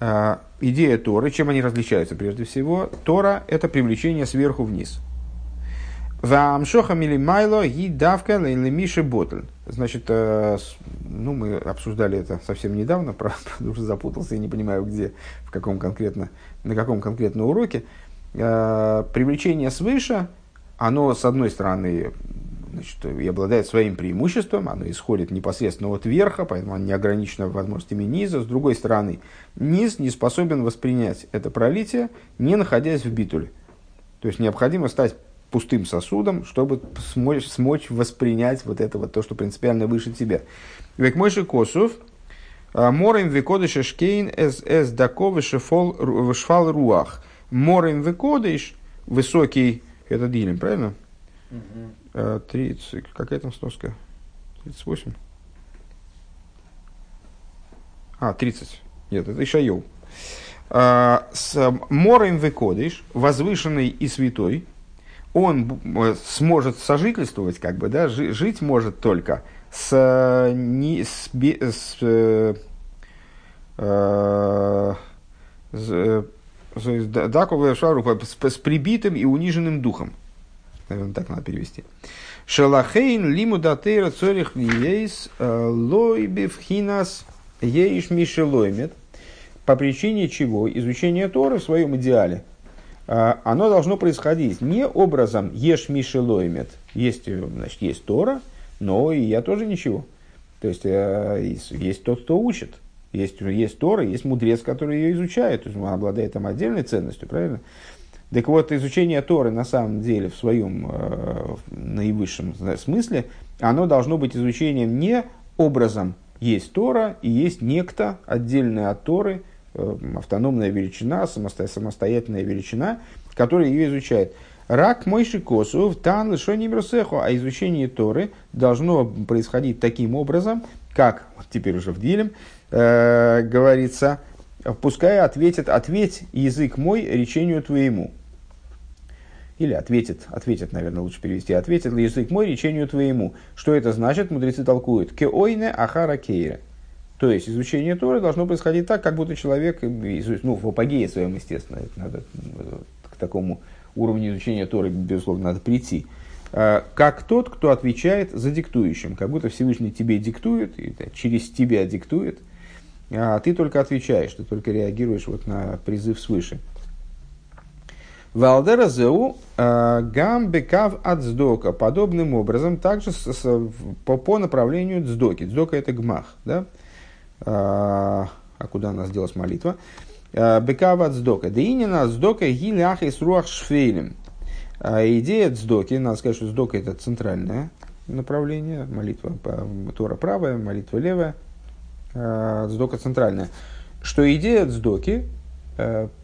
Э, идея Торы, чем они различаются прежде всего? Тора – это привлечение сверху вниз. Вамшоха милимайло ги давка лемиши ботль. Значит, э, ну, мы обсуждали это совсем недавно, правда, уже запутался и не понимаю, где, в каком конкретно, на каком конкретно уроке. Привлечение свыше оно, с одной стороны, значит, и обладает своим преимуществом, оно исходит непосредственно от верха, поэтому оно не ограничено возможностями низа. С другой стороны, низ не способен воспринять это пролитие, не находясь в битуле. То есть необходимо стать пустым сосудом, чтобы смочь, смочь воспринять вот это вот то, что принципиально выше тебя. Век мойши косов, а, морем векодыш шкейн эс эс даковы руах. Морем векодыш, высокий это Дилем, правильно? Угу. 30, какая там сноска? 38? А, 30. Нет, это Ишайол. А, с Морем Векодыш, возвышенный и святой, он э, сможет сожительствовать, как бы, да, жить может только с, не, с, с, э, э, с Даковая шару с прибитым и униженным духом. Наверное, так надо перевести. Шалахейн лиму датейра цорих ейс э, лой бифхинас ейш мишелоймет. По причине чего изучение Торы в своем идеале э, оно должно происходить не образом еш мишелоймет. Есть, э, значит, есть Тора, но и я тоже ничего. То есть есть тот, кто учит. Есть, есть Тора, есть мудрец, который ее изучает, то есть он обладает там отдельной ценностью, правильно? Так вот, изучение Торы на самом деле в своем э, наивысшем смысле, оно должно быть изучением не образом есть Тора и есть некто, отдельный от Торы, автономная величина, самостоятельная величина, которая ее изучает. Рак мойши косу в тан лишони а изучение Торы должно происходить таким образом, как, вот теперь уже в Дилем, э, говорится, пускай ответит, ответь язык мой речению твоему. Или ответит, ответит, наверное, лучше перевести, ответит язык мой речению твоему. Что это значит? Мудрецы толкуют. Кеойне ахара кейре. То есть изучение Торы должно происходить так, как будто человек, ну, в апогее своем, естественно, это надо к такому уровню изучения Торы, безусловно, надо прийти. А, как тот, кто отвечает за диктующим, как будто Всевышний тебе диктует, через тебя диктует, а ты только отвечаешь, ты только реагируешь вот на призыв свыше. Валдера зеу а, гам бекав от сдока. Подобным образом, также с, с, по, по направлению дздоки. Дздока это гмах. Да? А, а куда нас делась молитва? А, бекав от сдока. Деинина сдока гилях из руах шфейлем. Идея дздоки, надо сказать, что сдока это центральное направление. Молитва Тора правая, молитва левая. Дздока центральная. Что идея дздоки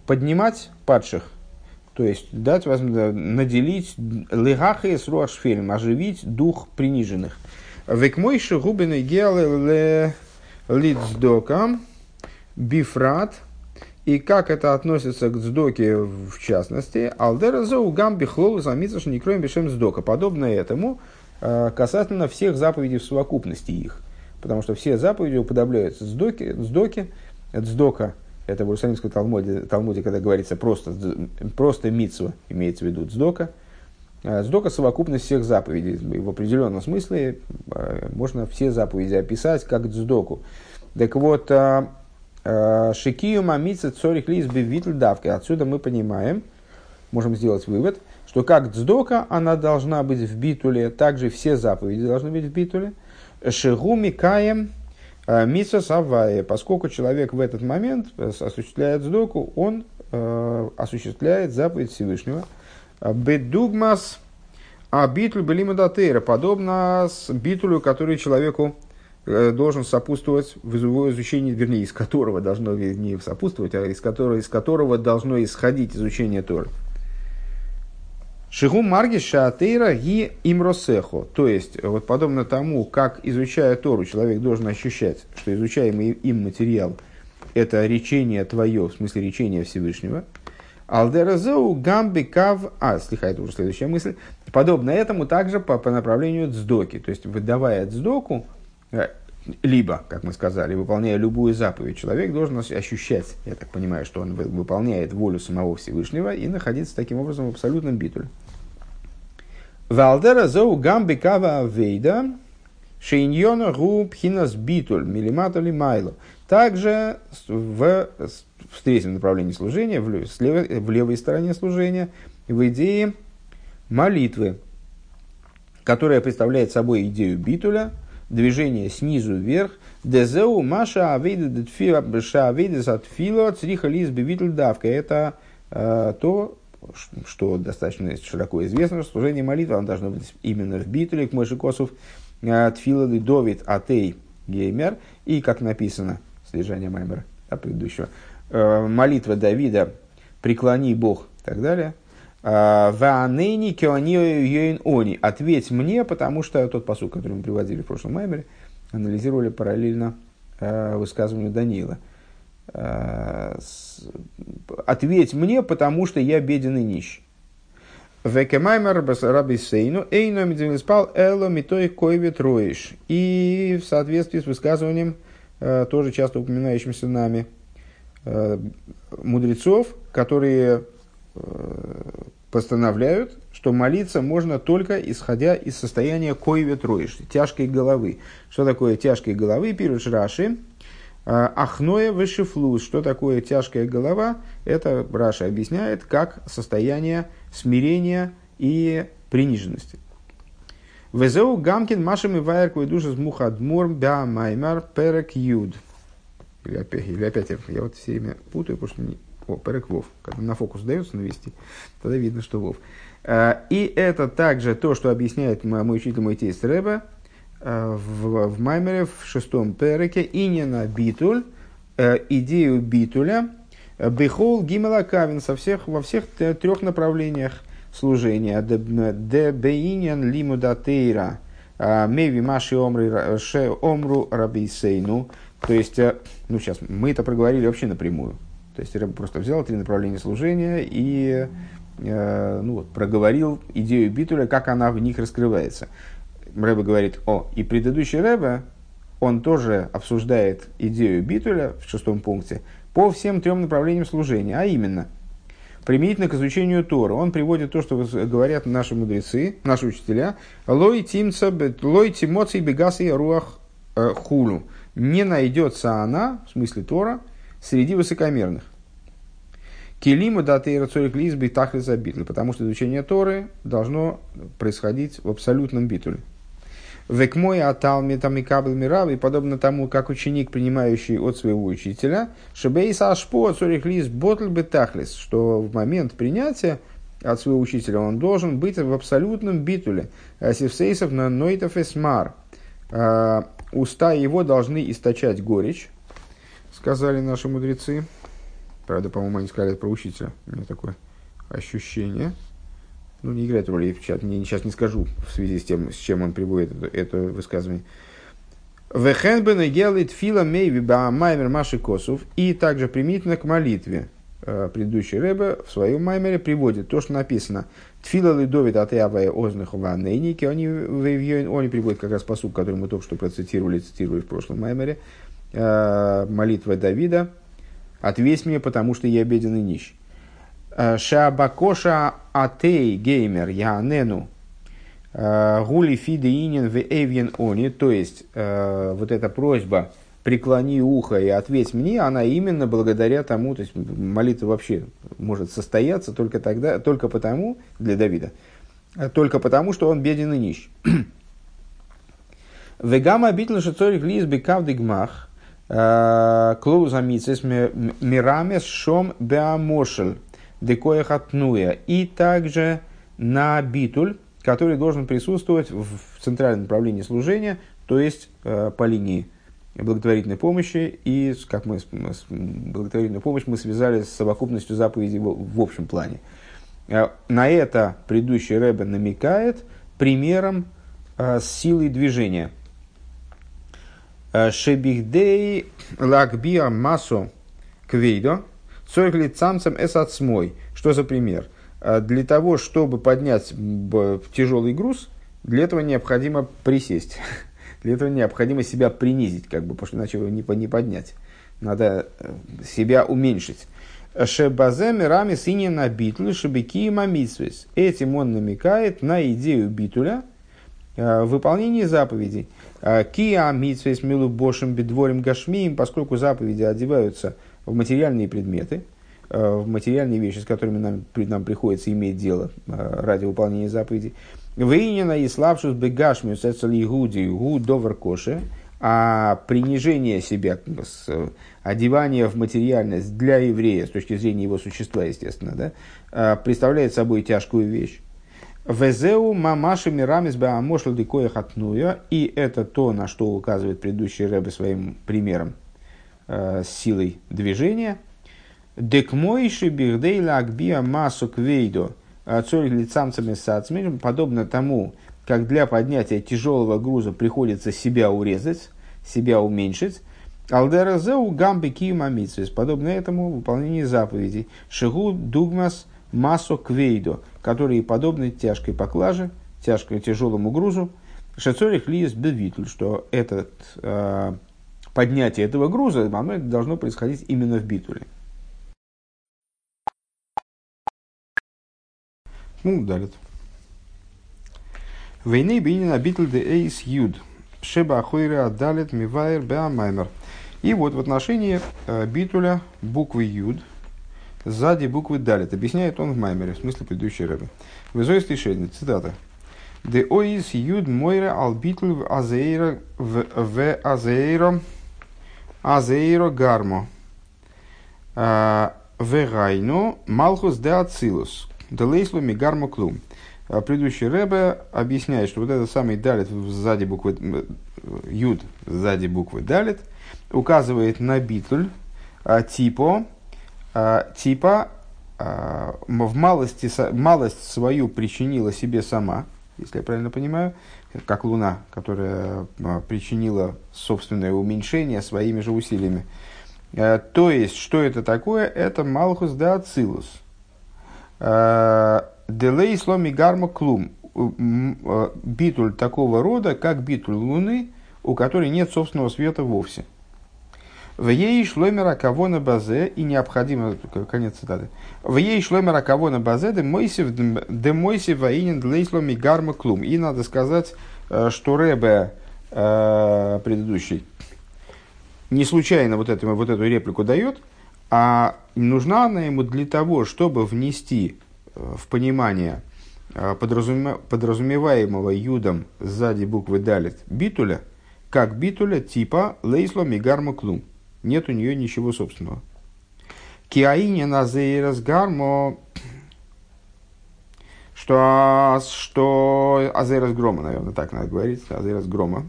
поднимать падших то есть дать возможность наделить легахи с руашфельм, оживить дух приниженных. Векмойши губины гелы лидсдокам бифрат. И как это относится к сдоке в частности, алдера зоу гамби хлолу самица не кроем бешем сдока. Подобно этому э, касательно всех заповедей в совокупности их. Потому что все заповеди уподобляются сдоке, сдоке, сдока – это в Иерусалимском Талмуде, Талмуде когда говорится просто, просто митсва, имеется в виду дздока. Дздока – совокупность всех заповедей. В определенном смысле а, можно все заповеди описать как дздоку. Так вот, а, а, шикию мамица цорих лис бевитль давка. Отсюда мы понимаем, можем сделать вывод, что как дздока она должна быть в битуле, также все заповеди должны быть в битуле. Шигуми каем Э, Миса Савая, поскольку человек в этот момент э, осуществляет сдоку, он э, осуществляет заповедь Всевышнего. Бедугмас а битуль белимадатейра, подобно с битулю, который человеку должен сопутствовать в изучении, вернее, из которого должно не сопутствовать, а из которого, из которого должно исходить изучение Торы. Шигу марги шаатейра ги имросехо. То есть, вот подобно тому, как изучая Тору, человек должен ощущать, что изучаемый им материал – это речение твое, в смысле речения Всевышнего. Алдеразоу гамби кав... А, слегка, это уже следующая мысль. Подобно этому также по, по направлению дздоки. То есть, выдавая дздоку, э, либо, как мы сказали, выполняя любую заповедь, человек должен ощущать, я так понимаю, что он выполняет волю самого Всевышнего и находиться таким образом в абсолютном битуле. Валдера зоу гамби кава авейда шейньона гу пхинас битуль милимату майло. Также в, в третьем направлении служения, в, левой, в левой стороне служения, в идее молитвы, которая представляет собой идею битуля – движение снизу вверх. Дезеу маша авейда от фило цриха лиз бевитль давка. Это э, то, что достаточно широко известно, что служение молитвы оно должно быть именно в битуле, к Мойши Косов э, Тфилады Довид Атей Геймер. И, как написано, содержание Маймера предыдущего, э, молитва Давида «Преклони Бог» и так далее – Ваанени кеонио они. Ответь мне, потому что тот посуд, который мы приводили в прошлом маймере, анализировали параллельно э, высказыванию Даниила. Э, Ответь мне, потому что я беден и нищ. Векемаймер рабисейну эйно медвенспал эло митой койве троиш. И в соответствии с высказыванием, э, тоже часто упоминающимся нами, мудрецов, которые постановляют, что молиться можно только исходя из состояния коеве троиш, тяжкой головы. Что такое тяжкой головы? Пируш Раши. А, Ахноя вышифлус. Что такое тяжкая голова? Это Раша объясняет как состояние смирения и приниженности. Везеу гамкин машем и вайрку и душа с мухадмур бя маймар перек юд. Или опять, или опять я, вот все время путаю, потому что о, перек Вов. Когда на фокус дается навести, тогда видно, что Вов. А, и это также то, что объясняет мой учитель мой тесть Рэбе в, в Маймере в шестом переке. И не на битуль идею битуля бехол гимела кавин со всех, во всех трех направлениях служения. Де бейнин лимудатейра меви маши омру рабисейну. То есть, ну сейчас, мы это проговорили вообще напрямую. То есть, Рэб просто взял три направления служения и э, ну, вот, проговорил идею битуля, как она в них раскрывается. Рэбе говорит, о, и предыдущий Рэбе, он тоже обсуждает идею битуля в шестом пункте по всем трем направлениям служения, а именно, применительно к изучению Тора. Он приводит то, что говорят наши мудрецы, наши учителя, лой тимца, лой тимоций бегасы руах э, хулу. Не найдется она, в смысле Тора, среди высокомерных. Келима даты и рацорик лизбы тахли за битуль, потому что изучение Торы должно происходить в абсолютном битуле. Век мой атал метамикабл мирав, и подобно тому, как ученик, принимающий от своего учителя, шебейса ашпо цорих лиз ботль бетахлис, что в момент принятия от своего учителя он должен быть в абсолютном битуле. Севсейсов на нойтов эсмар. А, уста его должны источать горечь, сказали наши мудрецы. Правда, по-моему, они сказали это про учителя. У меня такое ощущение. Ну, не играет роли, сейчас не, сейчас не скажу в связи с тем, с чем он приводит это, это высказывание. Вехенбен делает фила мейви маймер маши косов. И также примитивно к молитве. Э, предыдущий Рэбе в своем маймере приводит то, что написано. Тфила лидовит от явая озных ванейники. Они, они приводят как раз посуд, который мы только что процитировали, цитировали в прошлом маймере. Э, молитва Давида, ответь мне, потому что я беден и нищ. Э, Шабакоша атей геймер янену э, гули фиде инин в эвьен они, то есть вот эта просьба преклони ухо и ответь мне, она именно благодаря тому, то есть молитва вообще может состояться только тогда, только потому, для Давида, только потому, что он беден и нищ. Вегама обитель шацорик лиз бекавды гмах, Клоуза мицес мирамес шом беамошель декоя хатнуя. И также на битуль, который должен присутствовать в центральном направлении служения, то есть э, по линии благотворительной помощи. И как мы благотворительную помощь мы связали с совокупностью заповедей в, общем плане. Э, на это предыдущий Рэбе намекает примером э, с силой движения – Шебихдей лакбиа массу квейдо, цойгли цамцам эсацмой. Что за пример? Э, для того, чтобы поднять тяжелый груз, для этого необходимо присесть. Для этого необходимо себя принизить, как бы, потому что иначе его не, поднять. Надо э, себя уменьшить. Шебазем рами сине на битлю шебеки мамитсвис. Этим он намекает на идею битуля в выполнении заповедей. Киа митсвейс милу бошем бедворим гашмием, поскольку заповеди одеваются в материальные предметы, э, в материальные вещи, с которыми нам, нам приходится иметь дело э, ради выполнения заповедей. Вейнина и славшус бегашмию сецали гуди гу довар коши, а принижение себя, одевание в материальность для еврея, с точки зрения его существа, естественно, да, э, представляет собой тяжкую вещь. Везеу мамаши мирамис баамошл дикоя хатнуя. И это то, на что указывает предыдущий Рэбе своим примером э, с силой движения. Декмойши бихдейла акбия массу квейдо цорих лицамцами сацмиром, подобно тому, как для поднятия тяжелого груза приходится себя урезать, себя уменьшить. Алдеразеу гамби кима подобно этому выполнение заповедей. Шигу дугмас – массо квейдо, которые подобны тяжкой поклаже, тяжкой тяжелому грузу, шацорих лиес бевитль, что этот, э, поднятие этого груза оно должно происходить именно в битуле. Ну, далее. Войны бинина битл де эйс юд. Шеба ахойра далит мивайр беамаймер. И вот в отношении э, битуля буквы юд, сзади буквы далит. Объясняет он в Маймере, в смысле предыдущей рыбы. Вызой слишение, цитата. Де оис юд мойра албитл в азейра в азейро азейро гармо. А, Вегайну малхус де ацилус. Де лейслу гармо клум. А, предыдущий Рэбе объясняет, что вот этот самый далит сзади буквы юд, сзади буквы далит, указывает на битль, типа, типа в малости, малость свою причинила себе сама, если я правильно понимаю, как Луна, которая причинила собственное уменьшение своими же усилиями. То есть, что это такое? Это Малхус де Ацилус. Делей сломи гарма клум. Битуль такого рода, как битуль Луны, у которой нет собственного света вовсе. В ей шломера кого на базе, и необходимо, конец цитаты, в ей шломера кого на базе, де мойсев, де мойсев воинен длейсломи гарма клум. И надо сказать, э, что Ребе э, предыдущий не случайно вот, это, вот эту реплику дает, а нужна она ему для того, чтобы внести э, в понимание подразумеваемого юдом сзади буквы далит битуля, как битуля типа лейсло мигарма клум нет у нее ничего собственного. Киаине на зейрас гармо, что, что азерас грома, наверное, так надо говорить, азерас грома,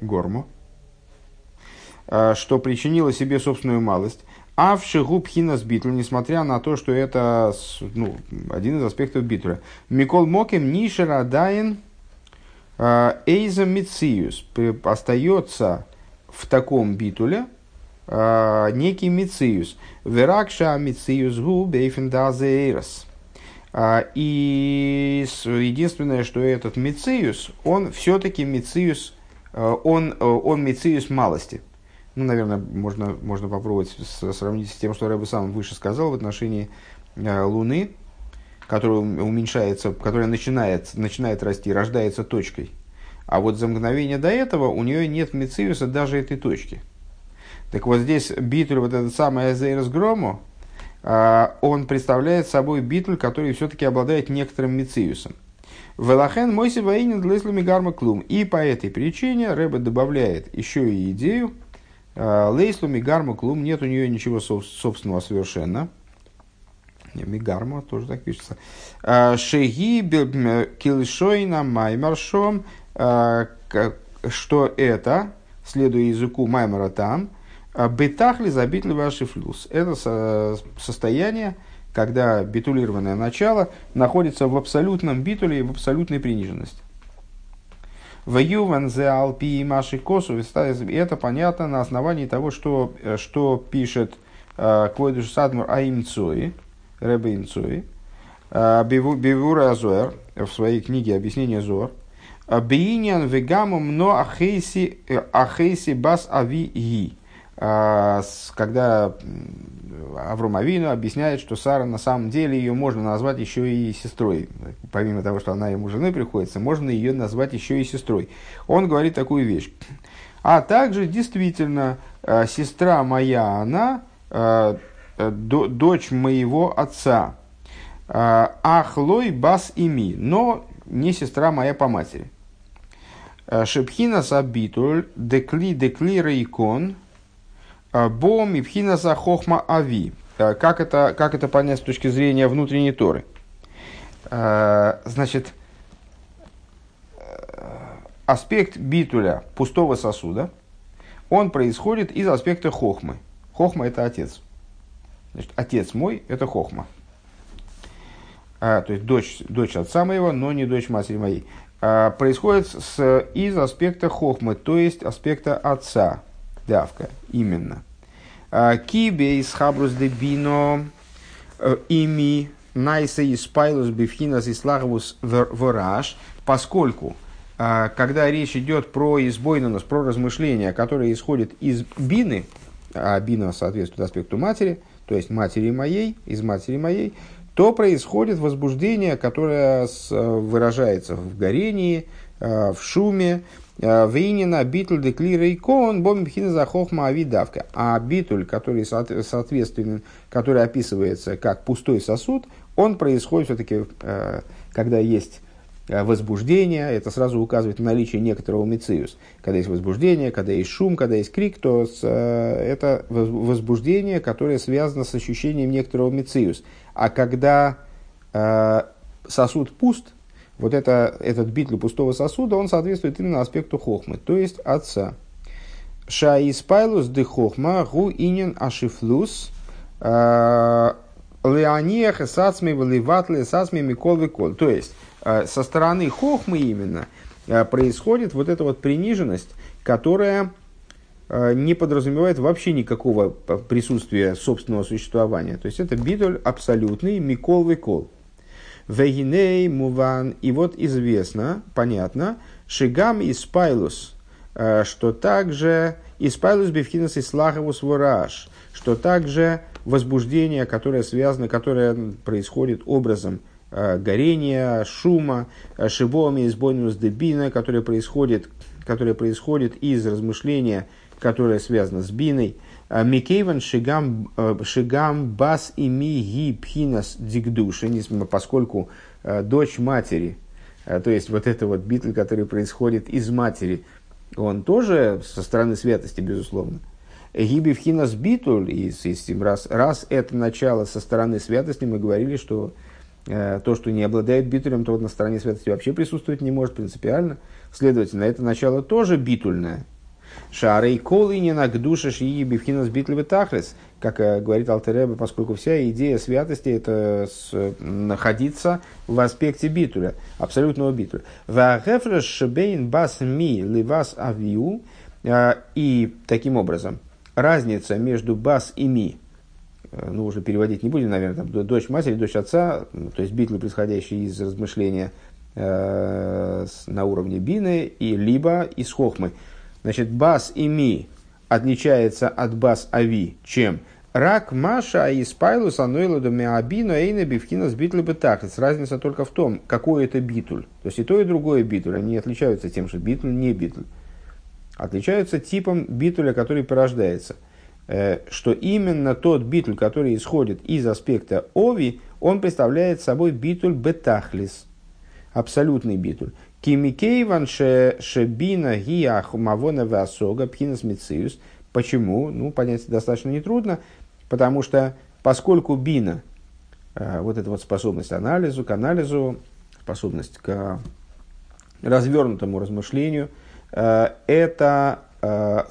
гормо, а, что причинило себе собственную малость, а в шигу пхинас битл, несмотря на то, что это ну, один из аспектов битля. Микол мокем нишера дайн а, эйза мициус остается в таком битуле э, некий мициус. Веракша мициус гу бейфендазейрос. А, и единственное, что этот мициус, он все-таки мициус, э, он, он мициус малости. Ну, наверное, можно, можно попробовать сравнить с тем, что Рэбе сам выше сказал в отношении Луны, которая уменьшается, которая начинает, начинает расти, рождается точкой. А вот за мгновение до этого у нее нет мециуса даже этой точки. Так вот здесь битуль, вот этот самый Азейрос Грому, а, он представляет собой битуль, который все-таки обладает некоторым мециусом. Велахен мойси воинен леслами гарма клум. И по этой причине Рэбе добавляет еще и идею, а, лейслу гарма клум, нет у нее ничего собственного совершенно. Мигарма тоже так пишется. Шеги килшойна маймаршом что это, следуя языку Маймара там, а, бетахли забитли ваши флюс. Это состояние, когда битулированное начало находится в абсолютном битуле и в абсолютной приниженности. В зе алпи маши косу это понятно на основании того, что, что пишет а, Квойдуш Садмур Аимцуи, Ребе Имцуи, Бивура Азуэр в своей книге «Объяснение Зор», Бейнян вегамум но ахейси, э, ахейси бас ави ги. А, когда Авром Авину объясняет, что Сара на самом деле ее можно назвать еще и сестрой. Помимо того, что она ему женой приходится, можно ее назвать еще и сестрой. Он говорит такую вещь. А также действительно э, сестра моя, она э, дочь моего отца. Ахлой бас ими, но не сестра моя по матери. Э, Шепхина сабитуль, декли декли рейкон, э, бом и пхина за хохма ави. Э, как это, как это понять с точки зрения внутренней торы? Значит, аспект битуля пустого сосуда, он происходит из аспекта хохмы. Хохма – это отец. Значит, отец мой – это хохма. А, то есть дочь, дочь отца моего, но не дочь матери моей. А, происходит с, из аспекта хохмы, то есть аспекта отца, давка, именно. А, кибе из хабрус де бино э, ими найса и спайлус бифхинас и слагвус вораж, поскольку а, когда речь идет про избойненус, про размышления, которые исходят из бины, а бина соответствует аспекту матери, то есть матери моей, из матери моей, то происходит возбуждение, которое выражается в горении, э, в шуме, э, Вейнина, битуль, деклира и кон, бомбхина за хохма авидавка. А битуль, который, соответственно, который описывается как пустой сосуд, он происходит все-таки, э, когда есть возбуждение, это сразу указывает на наличие некоторого мециус. Когда есть возбуждение, когда есть шум, когда есть крик, то это возбуждение, которое связано с ощущением некоторого мециус. А когда э, сосуд пуст, вот это, этот битл пустого сосуда, он соответствует именно аспекту хохмы, то есть отца. Ша испайлус де хохма гу инин ашифлус леониях сацми валиватле сацми микол викол. То есть, со стороны хохмы именно происходит вот эта вот приниженность, которая не подразумевает вообще никакого присутствия собственного существования. То есть это битуль абсолютный микол викол. Вегиней муван. И вот известно, понятно, шигам и спайлус, э, что также и спайлус бифхинас и слаховус вораж, что также возбуждение, которое связано, которое происходит образом э, горения, шума, э, шибоми из бонус дебина, которое происходит, которое происходит из размышления, которое связано с биной, а, Микейван шигам, э, шигам бас и ми ги пхинас дигдуши, поскольку э, дочь матери, э, то есть вот это вот битвы, который происходит из матери, он тоже со стороны святости, безусловно. Гиби пхинас битуль, и, раз, раз это начало со стороны святости, мы говорили, что то, что не обладает битулем, то на стороне святости вообще присутствовать не может принципиально. Следовательно, это начало тоже битульное – Шарей колынина к душе шии бифхинас битлевы тахлес, как э, говорит Алтереба, поскольку вся идея святости это с, находиться в аспекте битуля, абсолютного битуля. Вахефреш шебейн бас ми ливас авиу, э, и таким образом разница между бас и ми, э, ну уже переводить не будем, наверное, там, дочь матери, дочь отца, то есть битлы, происходящие из размышления на уровне бины, и либо из хохмы. Значит, бас и ми отличается от бас ави, чем рак маша и спайлус до миабино эйна бифхина с битлы бетахлис. Разница только в том, какой это битуль. То есть и то, и другое битуль. Они отличаются тем, что битуль не битуль. Отличаются типом битуля, который порождается. Э, что именно тот битуль, который исходит из аспекта ови, он представляет собой битуль бетахлис. Абсолютный битуль. Кимикейван шебина гиах мавона васога пхинас мициус. Почему? Ну, понять достаточно нетрудно, потому что поскольку бина, э, вот эта вот способность анализу, к анализу, способность к развернутому размышлению, э, это э,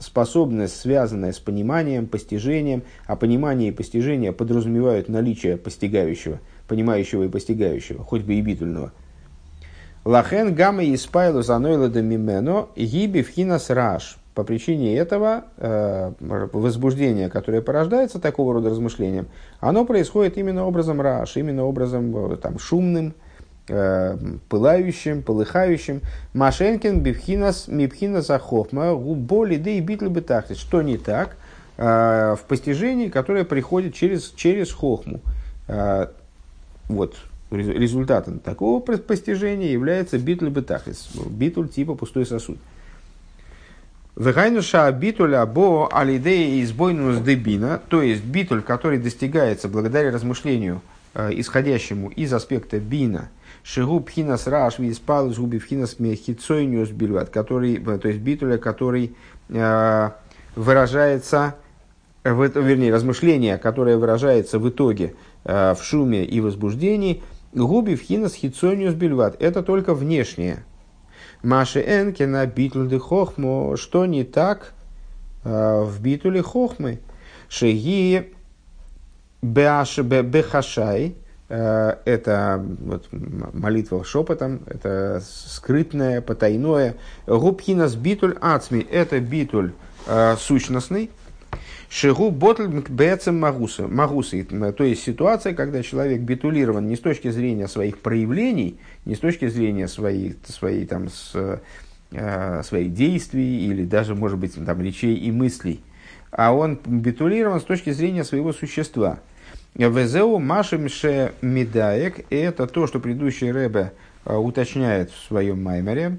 способность, связанная с пониманием, постижением, а понимание и постижение подразумевают наличие постигающего, понимающего и постигающего, хоть бы и битульного – Лахен гамма и спайлу занойла мимено гиби вхинас раш. По причине этого э, возбуждение, которое порождается такого рода размышлением, оно происходит именно образом раш, именно образом э, там, шумным, э, пылающим, полыхающим. Машенкин бифхинас мипхинас ахохма губоли да и битли бетахтис. Что не так э, в постижении, которое приходит через, через хохму. Вот, результатом такого постижения является битуль бетахлис, битуль типа пустой сосуд. Вегайнуша битуля бо алидея избойнус дебина, то есть битуль, который достигается благодаря размышлению, э, исходящему из аспекта бина, шигу пхинас раш виспалус губи пхинас мехицойниус бильват, который, э, то есть битуля, который э, выражается, в, вернее, размышление, которое выражается в итоге в шуме и возбуждении – Губи в хинас хитсониус бельват. Это только внешнее. Маши Энкина битлды хохмо. Что не так э, в битуле хохмы? Шеги бехашай. Э, это вот, молитва шепотом, это скрытное, потайное. Губхинас битуль ацми. Это битуль э, сущностный. Шигу ботль бецем магуса. Магусы. То есть ситуация, когда человек битулирован не с точки зрения своих проявлений, не с точки зрения своих, своей, там, с, э, своих действий или даже, может быть, там, речей и мыслей, а он битулирован с точки зрения своего существа. Везеу машемше медаек – это то, что предыдущий Рэбе э, уточняет в своем маймере.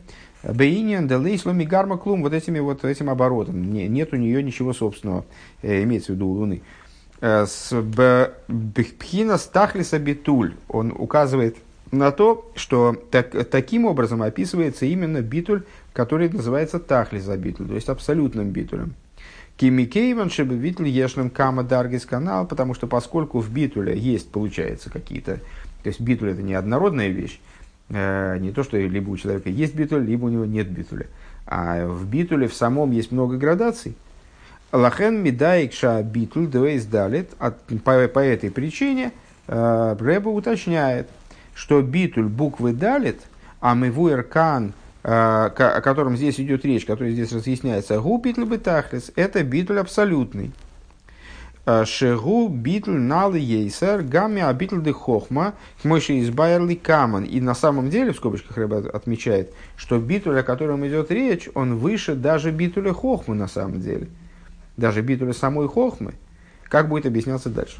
Бейниан делейслами гарма клум вот этими вот этим оборотом. Не, нет у нее ничего собственного, э, имеется в виду у Луны. Э, с Бхина стахлиса битуль. Он указывает на то, что так, таким образом описывается именно битуль, который называется тахлиса битуль, то есть абсолютным битулем. Кимикейван шебе битуль ешным кама даргис канал, потому что поскольку в битуле есть, получается, какие-то... То есть битуль это не однородная вещь, не то, что либо у человека есть битуль, либо у него нет битуля. А в битуле в самом есть много градаций. Лахен медаикша битуль двейс далит. По, этой причине э, Рэба уточняет, что битуль буквы далит, а мывуэр кан, э, о котором здесь идет речь, который здесь разъясняется, гу битуль бетахлис, это битуль абсолютный. Шегу битл налы ейсер гамми а битл де хохма мойши избайерли каман. И на самом деле, в скобочках Рэба отмечает, что битуля, о котором идет речь, он выше даже битуля хохмы на самом деле. Даже битуля самой хохмы. Как будет объясняться дальше?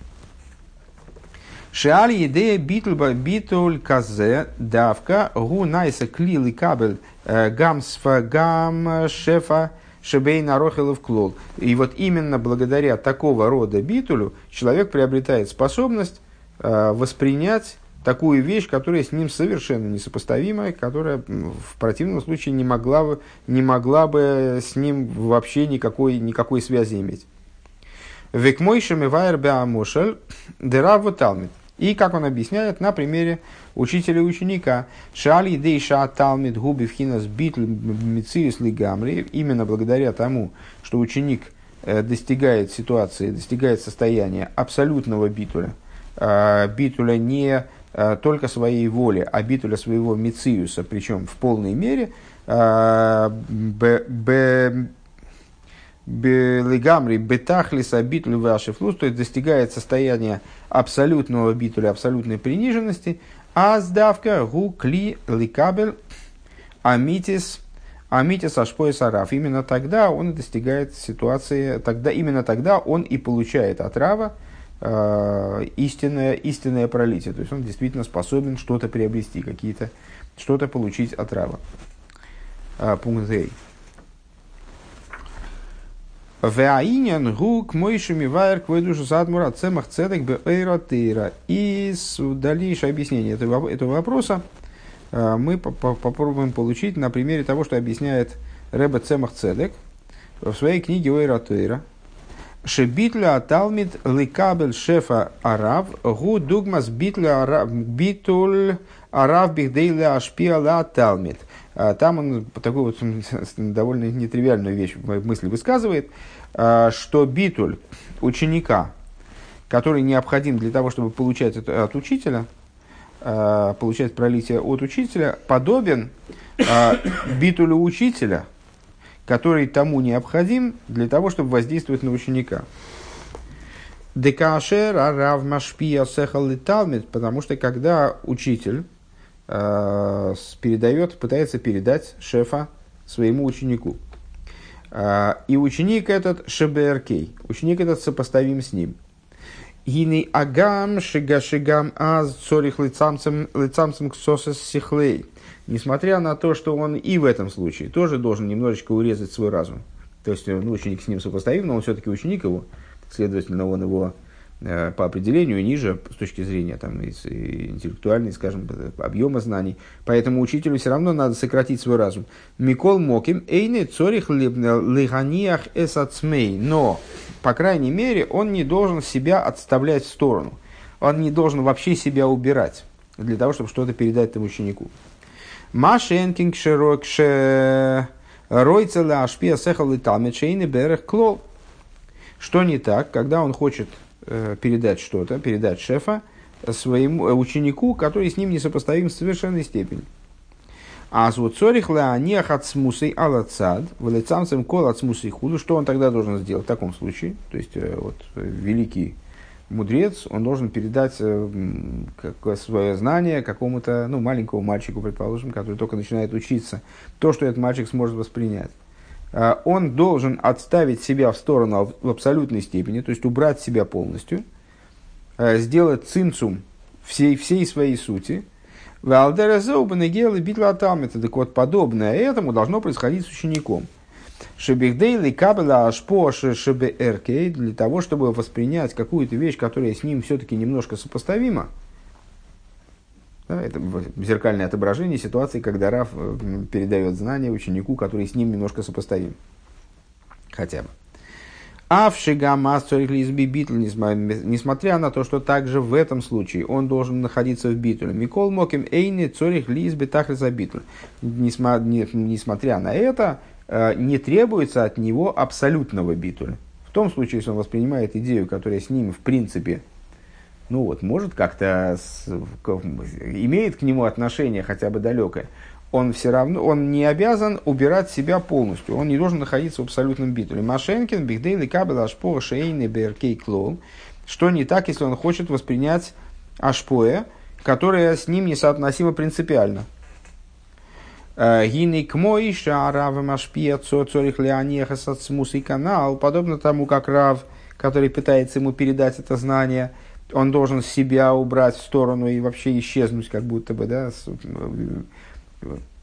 Шиаль идея битуль битуль казе давка гу найса клил и кабель э, гам сфа гам шефа Шебей Нарохилов Клол. И вот именно благодаря такого рода битулю человек приобретает способность э, воспринять такую вещь, которая с ним совершенно несопоставимая, которая в противном случае не могла бы, не могла бы с ним вообще никакой, никакой связи иметь. Векмойшами вайр беамушель дераву талмит. И, как он объясняет, на примере учителя и ученика. Шали дейша талмит губи вхинас битл мициус лигамри. Именно благодаря тому, что ученик э, достигает ситуации, достигает состояния абсолютного битуля. Э, битуля не э, только своей воли, а битуля своего мициуса, причем в полной мере. Белигамри бетахлиса битулю вашифлус, то есть достигает состояния абсолютного битуля, абсолютной приниженности, а сдавка гу кли ликабель амитис амитис ашпой сараф. Именно тогда он достигает ситуации, тогда, именно тогда он и получает отрава, э, истинное, истинное пролитие. То есть он действительно способен что-то приобрести, какие-то, что-то получить отрава. Э, пункт А. Веаинян гук мойшими вайр квойдушу задмура цемах цедек бэйротейра. И с дальнейшее объяснение этого, этого вопроса э, мы попробуем получить на примере того, что объясняет Рэбе Цемах Цедек в своей книге Ойратейра. Шебитля талмит ликабель шефа арав гу дугмас битля битуль арав бихдейля ашпиала талмит. А там он такую вот довольно нетривиальную вещь, мысль высказывает, что битуль ученика, который необходим для того, чтобы получать это от учителя, а, получать пролитие от учителя, подобен битулю учителя, который тому необходим для того, чтобы воздействовать на ученика. Декашер арав машпия сехал талмит, потому что когда учитель Э, передает, пытается передать шефа своему ученику. Э, и ученик этот шеберкей, ученик этот сопоставим с ним. Гины агам шига шигам аз цорих лицамцем лицамцем ксосес сихлей. Несмотря на то, что он и в этом случае тоже должен немножечко урезать свой разум. То есть, ну, ученик с ним сопоставим, но он все-таки ученик его, следовательно, он его Э, по определению ниже с точки зрения там, интеллектуальной, скажем, объема знаний. Поэтому учителю все равно надо сократить свой разум. Микол Моким, Эйне Цорих Лиганиях Эсацмей. Но, по крайней мере, он не должен себя отставлять в сторону. Он не должен вообще себя убирать для того, чтобы что-то передать этому ученику. Машенкинг Широкше Ройцела Ашпия Сехал и Талмечейны Берех Клол. Что не так, когда он хочет Э, передать что-то, передать шефа своему э, ученику, который с ним несопоставим в совершенной степени. А вот цорих леаниах от смусой алацад, валецамцем кол от худу, что он тогда должен сделать в таком случае? То есть, э, вот, великий мудрец, он должен передать как, свое знание какому-то, ну, маленькому мальчику, предположим, который только начинает учиться, то, что этот мальчик сможет воспринять. А, он должен отставить себя в сторону в абсолютной степени, то есть убрать себя полностью, а, сделать цинцум всей, всей своей сути. Так вот, подобное этому должно происходить с учеником. Шебихдейли кабела ашпоше шебе для того, чтобы воспринять какую-то вещь, которая с ним все-таки немножко сопоставима, да, это зеркальное отображение ситуации, когда Раф э, передает знания ученику, который с ним немножко сопоставим. Хотя бы. Авшига лизби битл, несмотря на то, что также в этом случае он должен находиться в битуле. Микол моким эйни цорих лизби тахлиза битуль. Несмотря на это, не требуется от него абсолютного битуля. В том случае, если он воспринимает идею, которая с ним в принципе ну вот, может как-то с, имеет к нему отношение хотя бы далекое, он все равно, он не обязан убирать себя полностью, он не должен находиться в абсолютном битуле. Машенкин, Бигдейли, Кабел, Ашпо, Шейни, Беркей, Клоу. Что не так, если он хочет воспринять Ашпоэ, которое с ним несоотносимо принципиально. Э, Гиней к мой шарава машпия цорих леонехас и канал, подобно тому, как Рав, который пытается ему передать это знание – он должен себя убрать в сторону и вообще исчезнуть, как будто бы, да,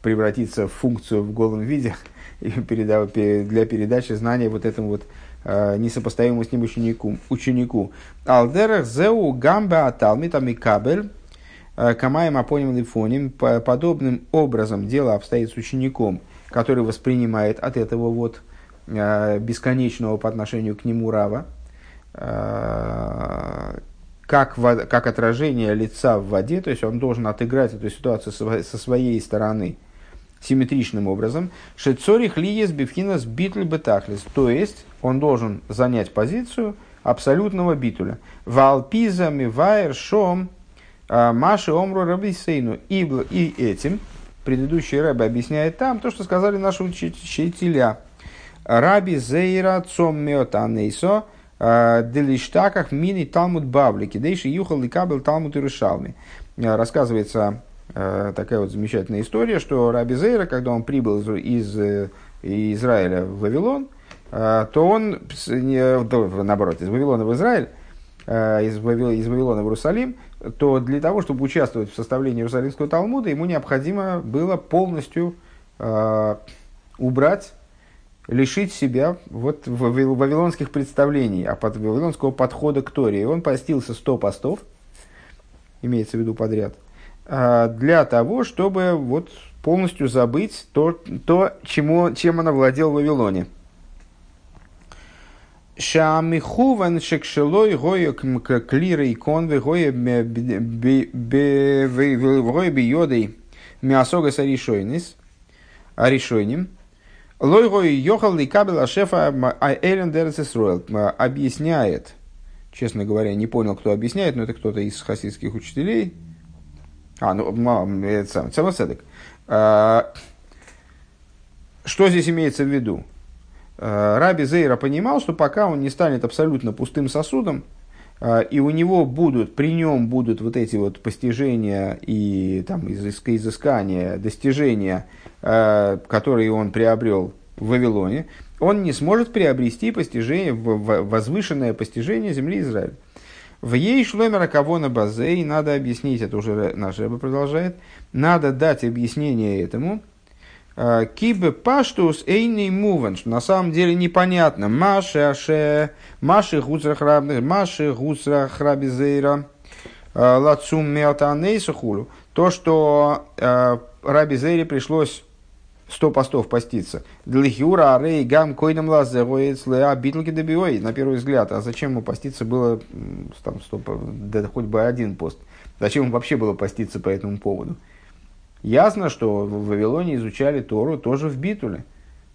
превратиться в функцию в голом виде и для передачи знания вот этому вот э, несопоставимому с ним ученику. ученику. Алдерах зеу гамба аталмитами кабель э, камаем апоним лифоним. Подобным образом дело обстоит с учеником, который воспринимает от этого вот э, бесконечного по отношению к нему рава, как, как отражение лица в воде, то есть он должен отыграть эту ситуацию со своей стороны симметричным образом. Шецорих лиес бифхинас битль бетахлис, то есть он должен занять позицию абсолютного битуля. Валпиза мивайр шом а, маши омру рабисейну. И, и этим предыдущий рэбе объясняет там то, что сказали наши учителя. Раби зейра цом меотанейсо – Делиштаках мини Талмуд Бавлики, дейши юхал и кабел Талмуд Иерушалми. Э, рассказывается э, такая вот замечательная история, что Раби Зейра, когда он прибыл из, из Израиля в Вавилон, то он, наоборот, из Вавилона в Израиль, из Вавилона в Иерусалим, то для того, чтобы участвовать в составлении Иерусалимского Талмуда, ему необходимо было полностью убрать лишить себя вот вавилонских представлений, а под вавилонского подхода к Торе. И он постился 100 постов, имеется в виду подряд, а, для того, чтобы вот полностью забыть то, то чему, чем она владел в Вавилоне. Шамихуван шекшелой гоя клира и конвы гоя биодой миасога саришойнис, аришойним – Лойгой Йохал и Кабел Шефа Эйлен объясняет, честно говоря, не понял, кто объясняет, но это кто-то из хасидских учителей. А, ну, это сам, Цамасседек. А, что здесь имеется в виду? А, Раби Зейра понимал, что пока он не станет абсолютно пустым сосудом, и у него будут, при нем будут вот эти вот постижения и там, изыскания, достижения, а, которые он приобрел в Вавилоне, он не сможет приобрести постижение, возвышенное постижение земли Израиля. В ей шломера кого на базе, и надо объяснить, это уже наш Рэба продолжает, надо дать объяснение этому, Кибе паштус эйный муван, что на самом деле непонятно. Маши аше, маши гуцрах рабных, маши гуцрах рабизейра, э, лацум меатанейсу хулю. То, что э, Раби Зейре пришлось сто постов поститься. Длихюра, арей, гам, койдам лазероец, леа, битлки добивой. На первый взгляд, а зачем ему поститься было там, 100, да хоть бы один пост? Зачем ему вообще было поститься по этому поводу? Ясно, что в Вавилоне изучали Тору тоже в Битуле.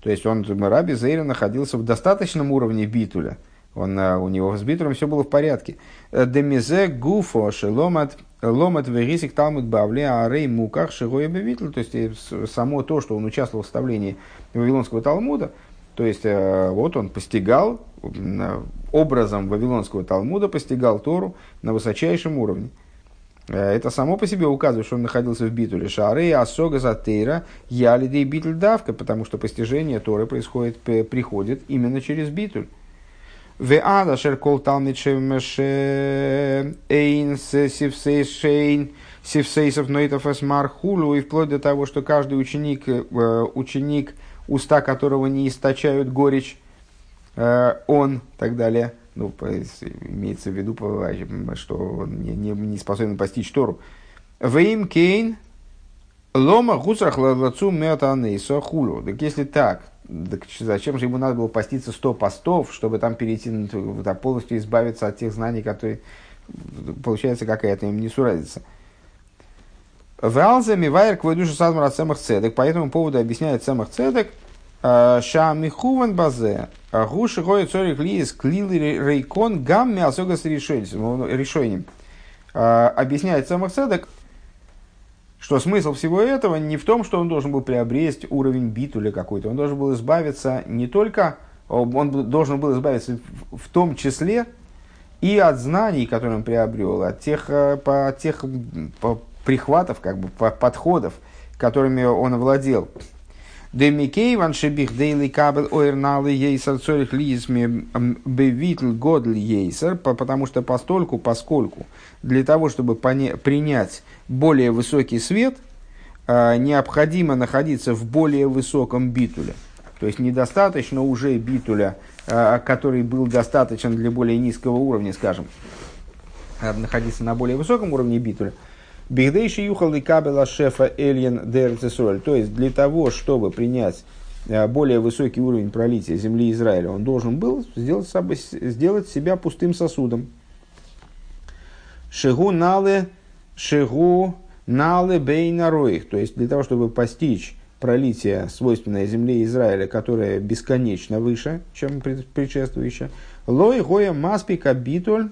То есть он, Раби Зейра находился в достаточном уровне Битуля. Он, э, у него с Битулем все было в порядке. Э, Демизе гуфо шеломат ломат верисик талмуд бавле арей муках шигоя бевитл. То есть э, само то, что он участвовал в составлении Вавилонского Талмуда, то есть вот он постигал образом Вавилонского Талмуда, постигал Тору на высочайшем уровне. Э, это само по себе указывает, что он находился в битуле шары, асога затейра, ялиды и битуль давка, потому что постижение Торы происходит, приходит именно через битуль. Веада шеркол талмичемеш эйн сивсейшейн сивсейсов нойтов эсмархулу, и вплоть до того, что каждый ученик, э, ученик, уста которого не источают горечь, э, он, так далее – ну, имеется в виду, что он не, не, не способен постичь Тору. Вейм кейн лома гусрах лацу метанейсо хулу. Так если так, так зачем же ему надо было поститься 100 постов, чтобы там перейти, там, полностью избавиться от тех знаний, которые, получается, какая-то им не суразится. В Алзе Мивайр к душу Садмара Цемах Цедек. По этому поводу объясняет Цемах Цедек, Шамихуван базе. Гуши гоя цорих лиес клили рейкон гамми асогас решением. Объясняет самых цедок, что смысл всего этого не в том, что он должен был приобрести уровень битуля какой-то. Он должен был избавиться не только, он должен был избавиться в том числе и от знаний, которые он приобрел, от тех, э, по, тех по прихватов, как бы, по подходов, которыми он овладел. Демикей ван шебих дейли кабел ойрналы ейсер цорих лизме бевитл годл ейсер, потому что постольку, поскольку для того, чтобы принять более высокий свет, а, необходимо находиться в более высоком битуле. То есть недостаточно уже битуля, а, который был достаточен для более низкого уровня, скажем, находиться на более высоком уровне битуля. Бигдейши юхал и кабела шефа эльен дерцесоль. То есть для того, чтобы принять а, более высокий уровень пролития земли Израиля, он должен был сделать, сделать себя пустым сосудом. Шигу нале, шигу нале бейна роих. То есть для того, чтобы постичь пролитие свойственное земле Израиля, которое бесконечно выше, чем предшествующее. Лой гоя маспика битуль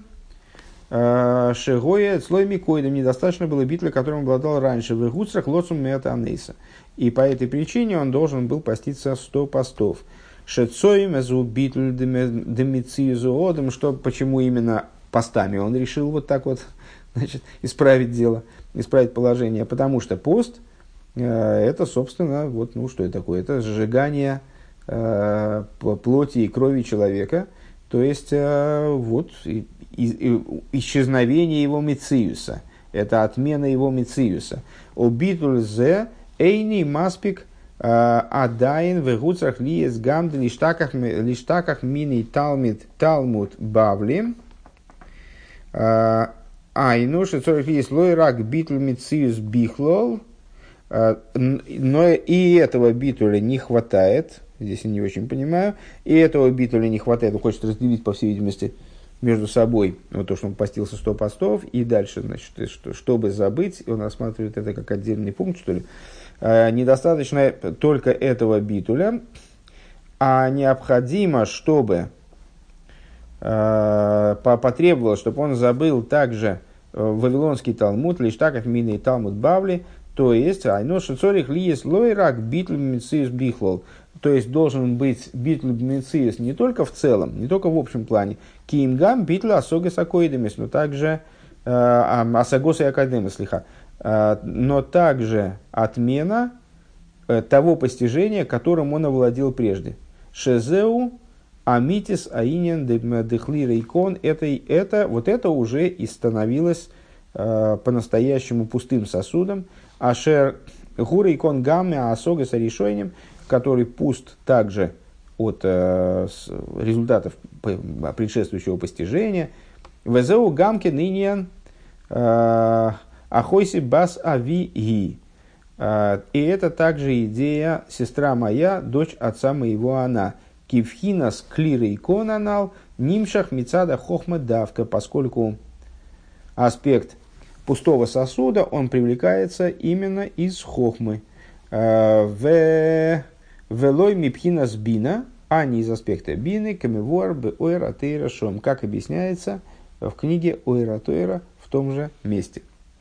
э, шегоя слой микоидом. Недостаточно было битля, которым обладал раньше. В гуцрах лоцум метанейса. И по этой причине он должен был поститься сто постов. Шецоим эзу битль демициезуодом, что почему именно постами он решил вот так вот значит, исправить дело, исправить положение. Потому что пост – Э, это, собственно, вот, ну, что это такое? Это сжигание э, плоти и крови человека, то есть э, вот и, исчезновение его мициуса, это отмена его мициуса. Обитуль зе эйни маспик э, адайн в гуцах лиес гамд лиштаках мини талмит талмут бавли. Э, Айну шецорих лиес лойрак битл мициус бихлол – а, но и этого битуля не хватает, здесь я не очень понимаю, и этого битуля не хватает, он хочет разделить, по всей видимости, между собой, вот то, что он постился 100 постов, и дальше, значит, что, чтобы забыть, он рассматривает это как отдельный пункт, что ли, а, недостаточно только этого битуля, а необходимо, чтобы э, потребовалось, чтобы он забыл также э, Вавилонский Талмуд, лишь так как Мина и Талмуд Бавли, то есть, айно шицорих лиес лойрак битл мициус бихлол. То есть, должен быть битл мициус не только в целом, не только в общем плане. Киимгам битл асогас акоидемис, но также э, асагос и академис лиха. Э, но также отмена э, того постижения, которым он овладел прежде. Шезеу амитис аинен дехли рейкон. Это, это, вот это уже и становилось по-настоящему пустым сосудом, Ашер Гура икон гамме асога с решением, который пуст также от э, результатов предшествующего постижения. Везеу гамке нынен э, ахойси бас ави ги. Э, и это также идея «сестра моя, дочь отца моего она». Кивхинас клира икон анал, нимшах мицада хохма давка, поскольку аспект пустого сосуда, он привлекается именно из хохмы. Э, в велой мипхина бина, а не из аспекта бины, камевуар бе ойра шом, как объясняется в книге ойра в том же месте.